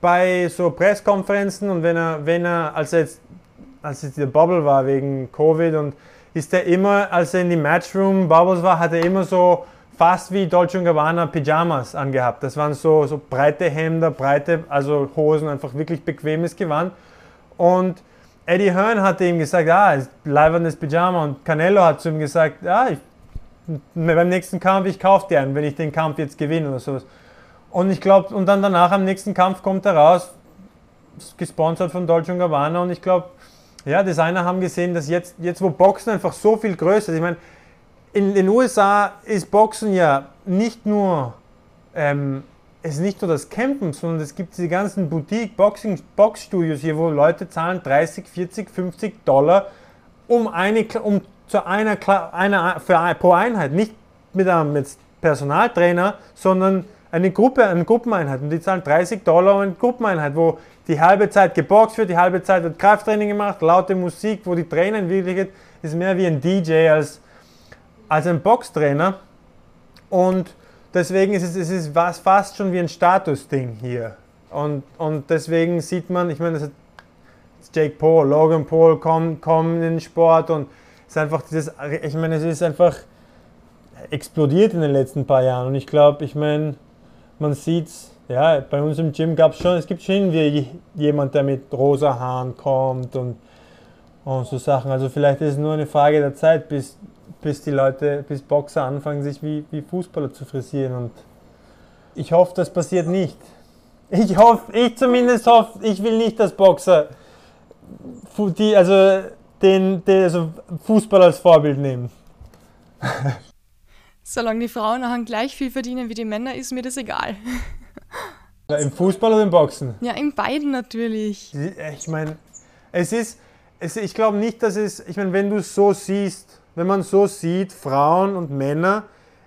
[SPEAKER 2] bei so Presskonferenzen und wenn er, wenn er, als er jetzt, als es der Bubble war wegen Covid und ist er immer, als er in die Matchroom Bubbles war, hat er immer so fast wie Dolce Gabbana Pyjamas angehabt. Das waren so, so breite Hemder, breite, also Hosen, einfach wirklich bequemes Gewand. Und Eddie Hearn hatte ihm gesagt, ah, leibendes Pyjama. Und Canelo hat zu ihm gesagt, ja, ich, beim nächsten Kampf, ich kaufe dir einen, wenn ich den Kampf jetzt gewinne oder sowas. Und ich glaube, und dann danach am nächsten Kampf kommt er raus, gesponsert von Dolce Gabbana. Und ich glaube, ja, Designer haben gesehen, dass jetzt, jetzt wo Boxen einfach so viel größer ist, ich meine, in den USA ist Boxen ja nicht nur, ähm, ist nicht nur das Campen, sondern es gibt diese ganzen Boutique-Boxing-Boxstudios hier, wo Leute zahlen 30, 40, 50 Dollar um eine, um zu einer, einer für, pro Einheit, nicht mit einem Personaltrainer, sondern eine Gruppe, eine Gruppeneinheit. Und die zahlen 30 Dollar eine Gruppeneinheit, wo die halbe Zeit geboxt wird, die halbe Zeit wird Krafttraining gemacht, laute Musik, wo die Trainer in Wirklichkeit ist mehr wie ein DJ als, als ein Boxtrainer. Und deswegen ist es, es ist fast schon wie ein Statusding hier. Und, und deswegen sieht man, ich meine, das ist Jake Paul, Logan Paul kommen, kommen in den Sport und es ist einfach dieses, ich meine, es ist einfach explodiert in den letzten paar Jahren. Und ich glaube, ich meine, man sieht ja, bei uns im Gym gab es schon, es gibt schon wie jemand, der mit rosa Haaren kommt und, und so Sachen. Also vielleicht ist es nur eine Frage der Zeit, bis, bis die Leute, bis Boxer anfangen, sich wie, wie Fußballer zu frisieren. Und ich hoffe, das passiert nicht. Ich hoffe, ich zumindest hoffe, ich will nicht, dass Boxer die, also den, den also Fußball als Vorbild nehmen.
[SPEAKER 1] Solange die Frauen nachher gleich viel verdienen wie die Männer, ist mir das egal.
[SPEAKER 2] Ja, Im Fußball oder im Boxen?
[SPEAKER 1] Ja, in beiden natürlich.
[SPEAKER 2] Ich meine, es ist, es, ich glaube nicht, dass es, ich meine, wenn du es so siehst, wenn man so sieht, Frauen und Männer,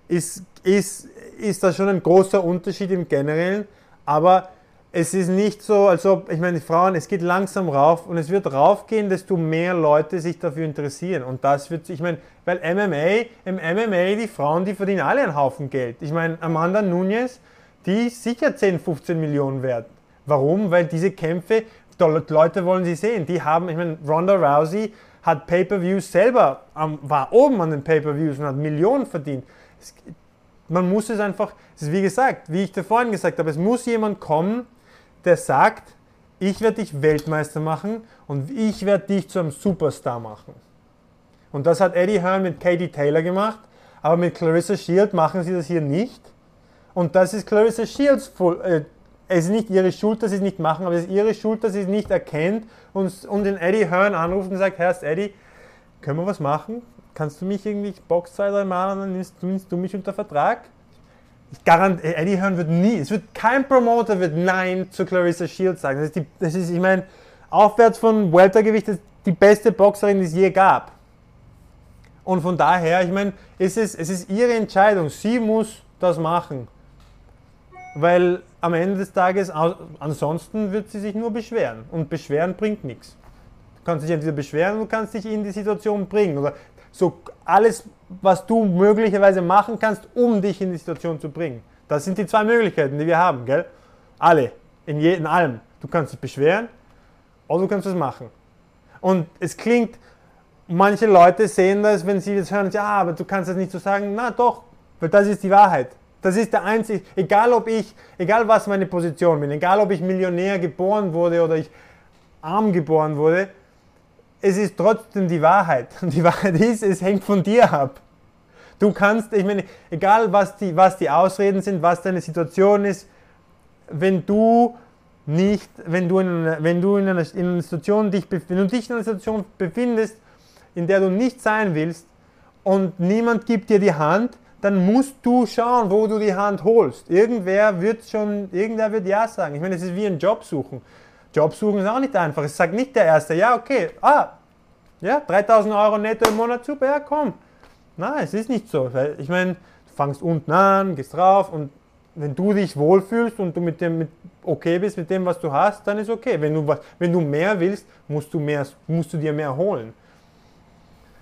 [SPEAKER 2] ist, ist, ist da schon ein großer Unterschied im Generellen, aber es ist nicht so, als ob, ich meine, die Frauen, es geht langsam rauf und es wird raufgehen, desto mehr Leute sich dafür interessieren. Und das wird, ich meine, weil MMA, im MMA, die Frauen, die verdienen alle einen Haufen Geld. Ich meine, Amanda Nunez, die ist sicher 10, 15 Millionen wert. Warum? Weil diese Kämpfe, Leute wollen sie sehen. Die haben, ich meine, Ronda Rousey hat Pay-per-Views selber, war oben an den Pay-per-Views und hat Millionen verdient. Man muss es einfach, es ist wie gesagt, wie ich da vorhin gesagt habe, es muss jemand kommen, der sagt, ich werde dich Weltmeister machen und ich werde dich zu einem Superstar machen. Und das hat Eddie Hearn mit Katie Taylor gemacht, aber mit Clarissa Shield machen sie das hier nicht. Und das ist Clarissa Shields, äh, es ist nicht ihre Schuld, dass sie es nicht machen, aber es ist ihre Schuld, dass sie es nicht erkennt und, und den Eddie Hearn anruft und sagt, Herr Eddie, können wir was machen? Kannst du mich irgendwie Box zwei, drei Mal und dann nimmst, nimmst du mich unter Vertrag? Ich garantiere, Eddie Hearn wird nie, es wird kein Promoter wird Nein zu Clarissa Shields sagen. Das ist, die, das ist ich meine, aufwärts von Weltergewicht, ist die beste Boxerin, die es je gab. Und von daher, ich meine, es ist, es ist ihre Entscheidung. Sie muss das machen. Weil am Ende des Tages, ansonsten wird sie sich nur beschweren. Und beschweren bringt nichts. Du kannst dich entweder beschweren oder du kannst dich in die Situation bringen. Oder so alles, was du möglicherweise machen kannst, um dich in die Situation zu bringen. Das sind die zwei Möglichkeiten, die wir haben, gell? Alle, in, je, in allem. Du kannst dich beschweren oder du kannst es machen. Und es klingt, manche Leute sehen das, wenn sie das hören, ja, aber du kannst das nicht so sagen. Na doch, weil das ist die Wahrheit. Das ist der einzige, egal ob ich, egal was meine Position bin, egal ob ich Millionär geboren wurde oder ich arm geboren wurde, es ist trotzdem die Wahrheit. Und die Wahrheit ist, es hängt von dir ab. Du kannst, ich meine, egal was die, was die Ausreden sind, was deine Situation ist, wenn du nicht, wenn du in einer, wenn du in einer, in einer Situation dich, wenn du dich in einer Situation befindest, in der du nicht sein willst und niemand gibt dir die Hand, dann musst du schauen, wo du die Hand holst. Irgendwer wird schon, irgendwer wird ja sagen. Ich meine, es ist wie ein Job suchen. Job suchen ist auch nicht einfach. Es sagt nicht der Erste, ja, okay, ah, ja, 3000 Euro netto im Monat, super, ja, komm. Nein, es ist nicht so. Ich meine, du fangst unten an, gehst drauf und wenn du dich wohlfühlst und du mit dem mit okay bist mit dem, was du hast, dann ist okay. Wenn du, was, wenn du mehr willst, musst du, mehr, musst du dir mehr holen.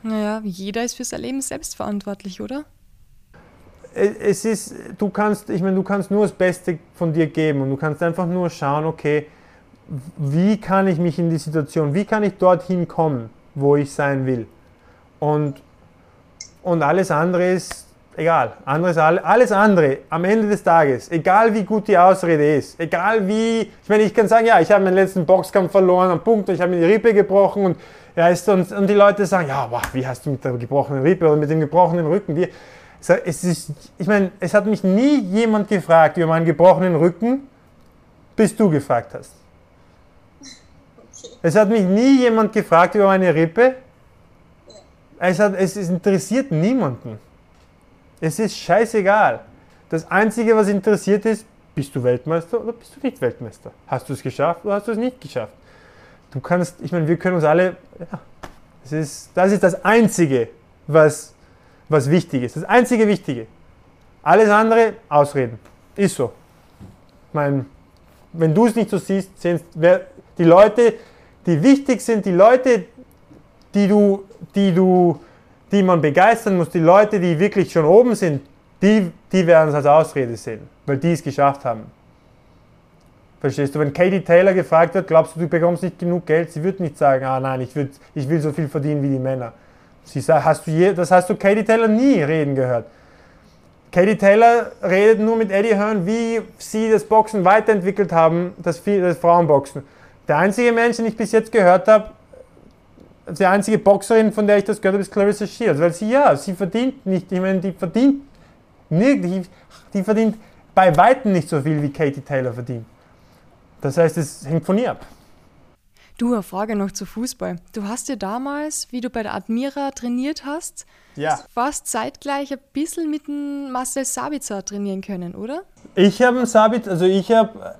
[SPEAKER 1] Naja, jeder ist für sein Leben selbst verantwortlich, oder?
[SPEAKER 2] es ist, du kannst, ich meine, du kannst nur das Beste von dir geben und du kannst einfach nur schauen, okay, wie kann ich mich in die Situation, wie kann ich dorthin kommen, wo ich sein will. Und, und alles andere ist egal. Anderes, alles andere am Ende des Tages, egal wie gut die Ausrede ist, egal wie, ich meine, ich kann sagen, ja, ich habe meinen letzten Boxkampf verloren am Punkt, ich habe mir die Rippe gebrochen und, ja, ist, und, und die Leute sagen, ja, wow, wie hast du mit der gebrochenen Rippe oder mit dem gebrochenen Rücken, wie, es ist, ich meine, es hat mich nie jemand gefragt über meinen gebrochenen Rücken, bis du gefragt hast. Es hat mich nie jemand gefragt über meine Rippe. Es, hat, es interessiert niemanden. Es ist scheißegal. Das Einzige, was interessiert ist, bist du Weltmeister oder bist du nicht Weltmeister? Hast du es geschafft oder hast du es nicht geschafft? Du kannst, ich meine, wir können uns alle, ja, das ist das, ist das Einzige, was was wichtig ist. Das einzige Wichtige. Alles andere, Ausreden. Ist so. Ich meine, wenn du es nicht so siehst, sehen die Leute, die wichtig sind, die Leute, die du, die du, die man begeistern muss, die Leute, die wirklich schon oben sind, die, die werden es als Ausrede sehen, weil die es geschafft haben. Verstehst du? Wenn Katie Taylor gefragt wird, glaubst du, du bekommst nicht genug Geld? Sie wird nicht sagen, ah nein, ich, würd, ich will so viel verdienen wie die Männer. Sie sagt, hast du je, das hast du Katie Taylor nie reden gehört. Katie Taylor redet nur mit Eddie Hearn, wie sie das Boxen weiterentwickelt haben, das, das Frauenboxen. Der einzige Mensch, den ich bis jetzt gehört habe, die einzige Boxerin, von der ich das gehört habe, ist Clarissa Shields. Weil sie, ja, sie verdient nicht, ich meine, die verdient, die, die verdient bei Weitem nicht so viel, wie Katie Taylor verdient. Das heißt, es hängt von ihr ab.
[SPEAKER 1] Du, eine Frage noch zu Fußball. Du hast ja damals, wie du bei der Admira trainiert hast,
[SPEAKER 2] ja.
[SPEAKER 1] fast zeitgleich ein bisschen mit dem Marcel Sabitzer trainieren können, oder?
[SPEAKER 2] Ich habe Sabitzer, also ich habe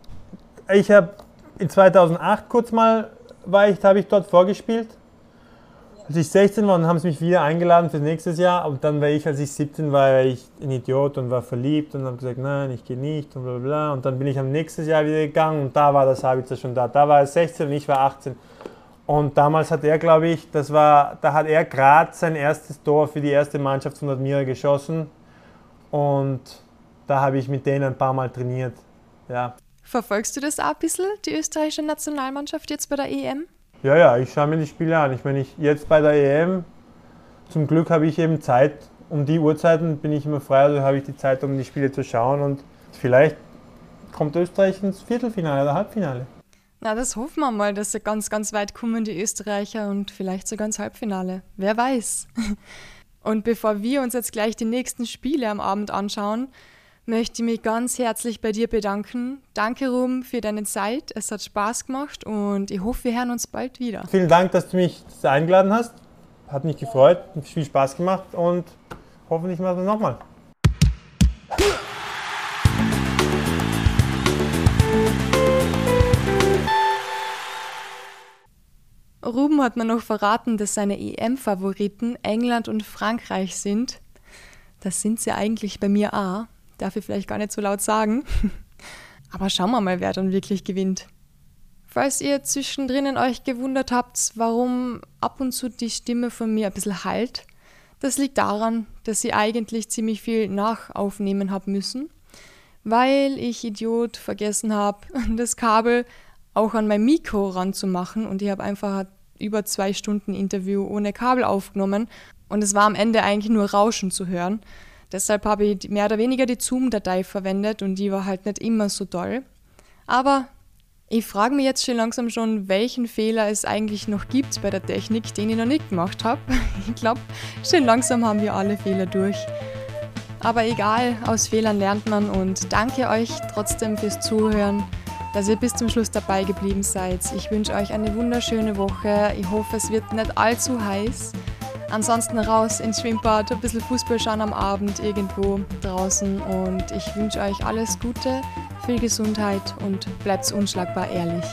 [SPEAKER 2] ich hab in 2008 kurz mal, war ich, habe ich dort vorgespielt als ich 16 war, haben sie mich wieder eingeladen für nächstes Jahr. Und dann war ich, als ich 17 war, war ich ein Idiot und war verliebt und habe gesagt, nein, ich gehe nicht und bla bla. Und dann bin ich am nächsten Jahr wieder gegangen und da war der Sabitzer schon da. Da war er 16 und ich war 18. Und damals hat er, glaube ich, das war, da hat er gerade sein erstes Tor für die erste Mannschaft von Admira geschossen. Und da habe ich mit denen ein paar Mal trainiert. Ja.
[SPEAKER 1] Verfolgst du das auch ein bisschen, die österreichische Nationalmannschaft jetzt bei der EM?
[SPEAKER 2] Ja, ja, ich schaue mir die Spiele an. Ich meine, ich, jetzt bei der EM, zum Glück habe ich eben Zeit, um die Uhrzeiten bin ich immer frei, also habe ich die Zeit, um die Spiele zu schauen und vielleicht kommt Österreich ins Viertelfinale oder Halbfinale.
[SPEAKER 1] Na, das hoffen wir mal, dass sie ganz, ganz weit kommen, die Österreicher, und vielleicht sogar ins Halbfinale. Wer weiß. Und bevor wir uns jetzt gleich die nächsten Spiele am Abend anschauen, möchte ich mich ganz herzlich bei dir bedanken. Danke, Ruben, für deine Zeit. Es hat Spaß gemacht und ich hoffe, wir hören uns bald wieder.
[SPEAKER 2] Vielen Dank, dass du mich eingeladen hast. Hat mich gefreut, viel Spaß gemacht und hoffentlich machen wir es nochmal.
[SPEAKER 1] Ruben hat mir noch verraten, dass seine EM-Favoriten England und Frankreich sind. Das sind sie eigentlich bei mir auch. Darf ich vielleicht gar nicht so laut sagen. Aber schauen wir mal, wer dann wirklich gewinnt. Falls ihr zwischendrin euch gewundert habt, warum ab und zu die Stimme von mir ein bisschen halt, das liegt daran, dass ich eigentlich ziemlich viel nachaufnehmen habe müssen, weil ich Idiot vergessen habe, das Kabel auch an mein Mikro ranzumachen und ich habe einfach über zwei Stunden Interview ohne Kabel aufgenommen und es war am Ende eigentlich nur Rauschen zu hören. Deshalb habe ich mehr oder weniger die Zoom-Datei verwendet und die war halt nicht immer so toll. Aber ich frage mich jetzt schon langsam schon, welchen Fehler es eigentlich noch gibt bei der Technik, den ich noch nicht gemacht habe. Ich glaube, schon langsam haben wir alle Fehler durch. Aber egal, aus Fehlern lernt man und danke euch trotzdem fürs Zuhören dass ihr bis zum Schluss dabei geblieben seid. Ich wünsche euch eine wunderschöne Woche. Ich hoffe, es wird nicht allzu heiß. Ansonsten raus ins Schwimmbad, ein bisschen Fußball schauen am Abend irgendwo draußen und ich wünsche euch alles Gute, viel Gesundheit und bleibt unschlagbar ehrlich.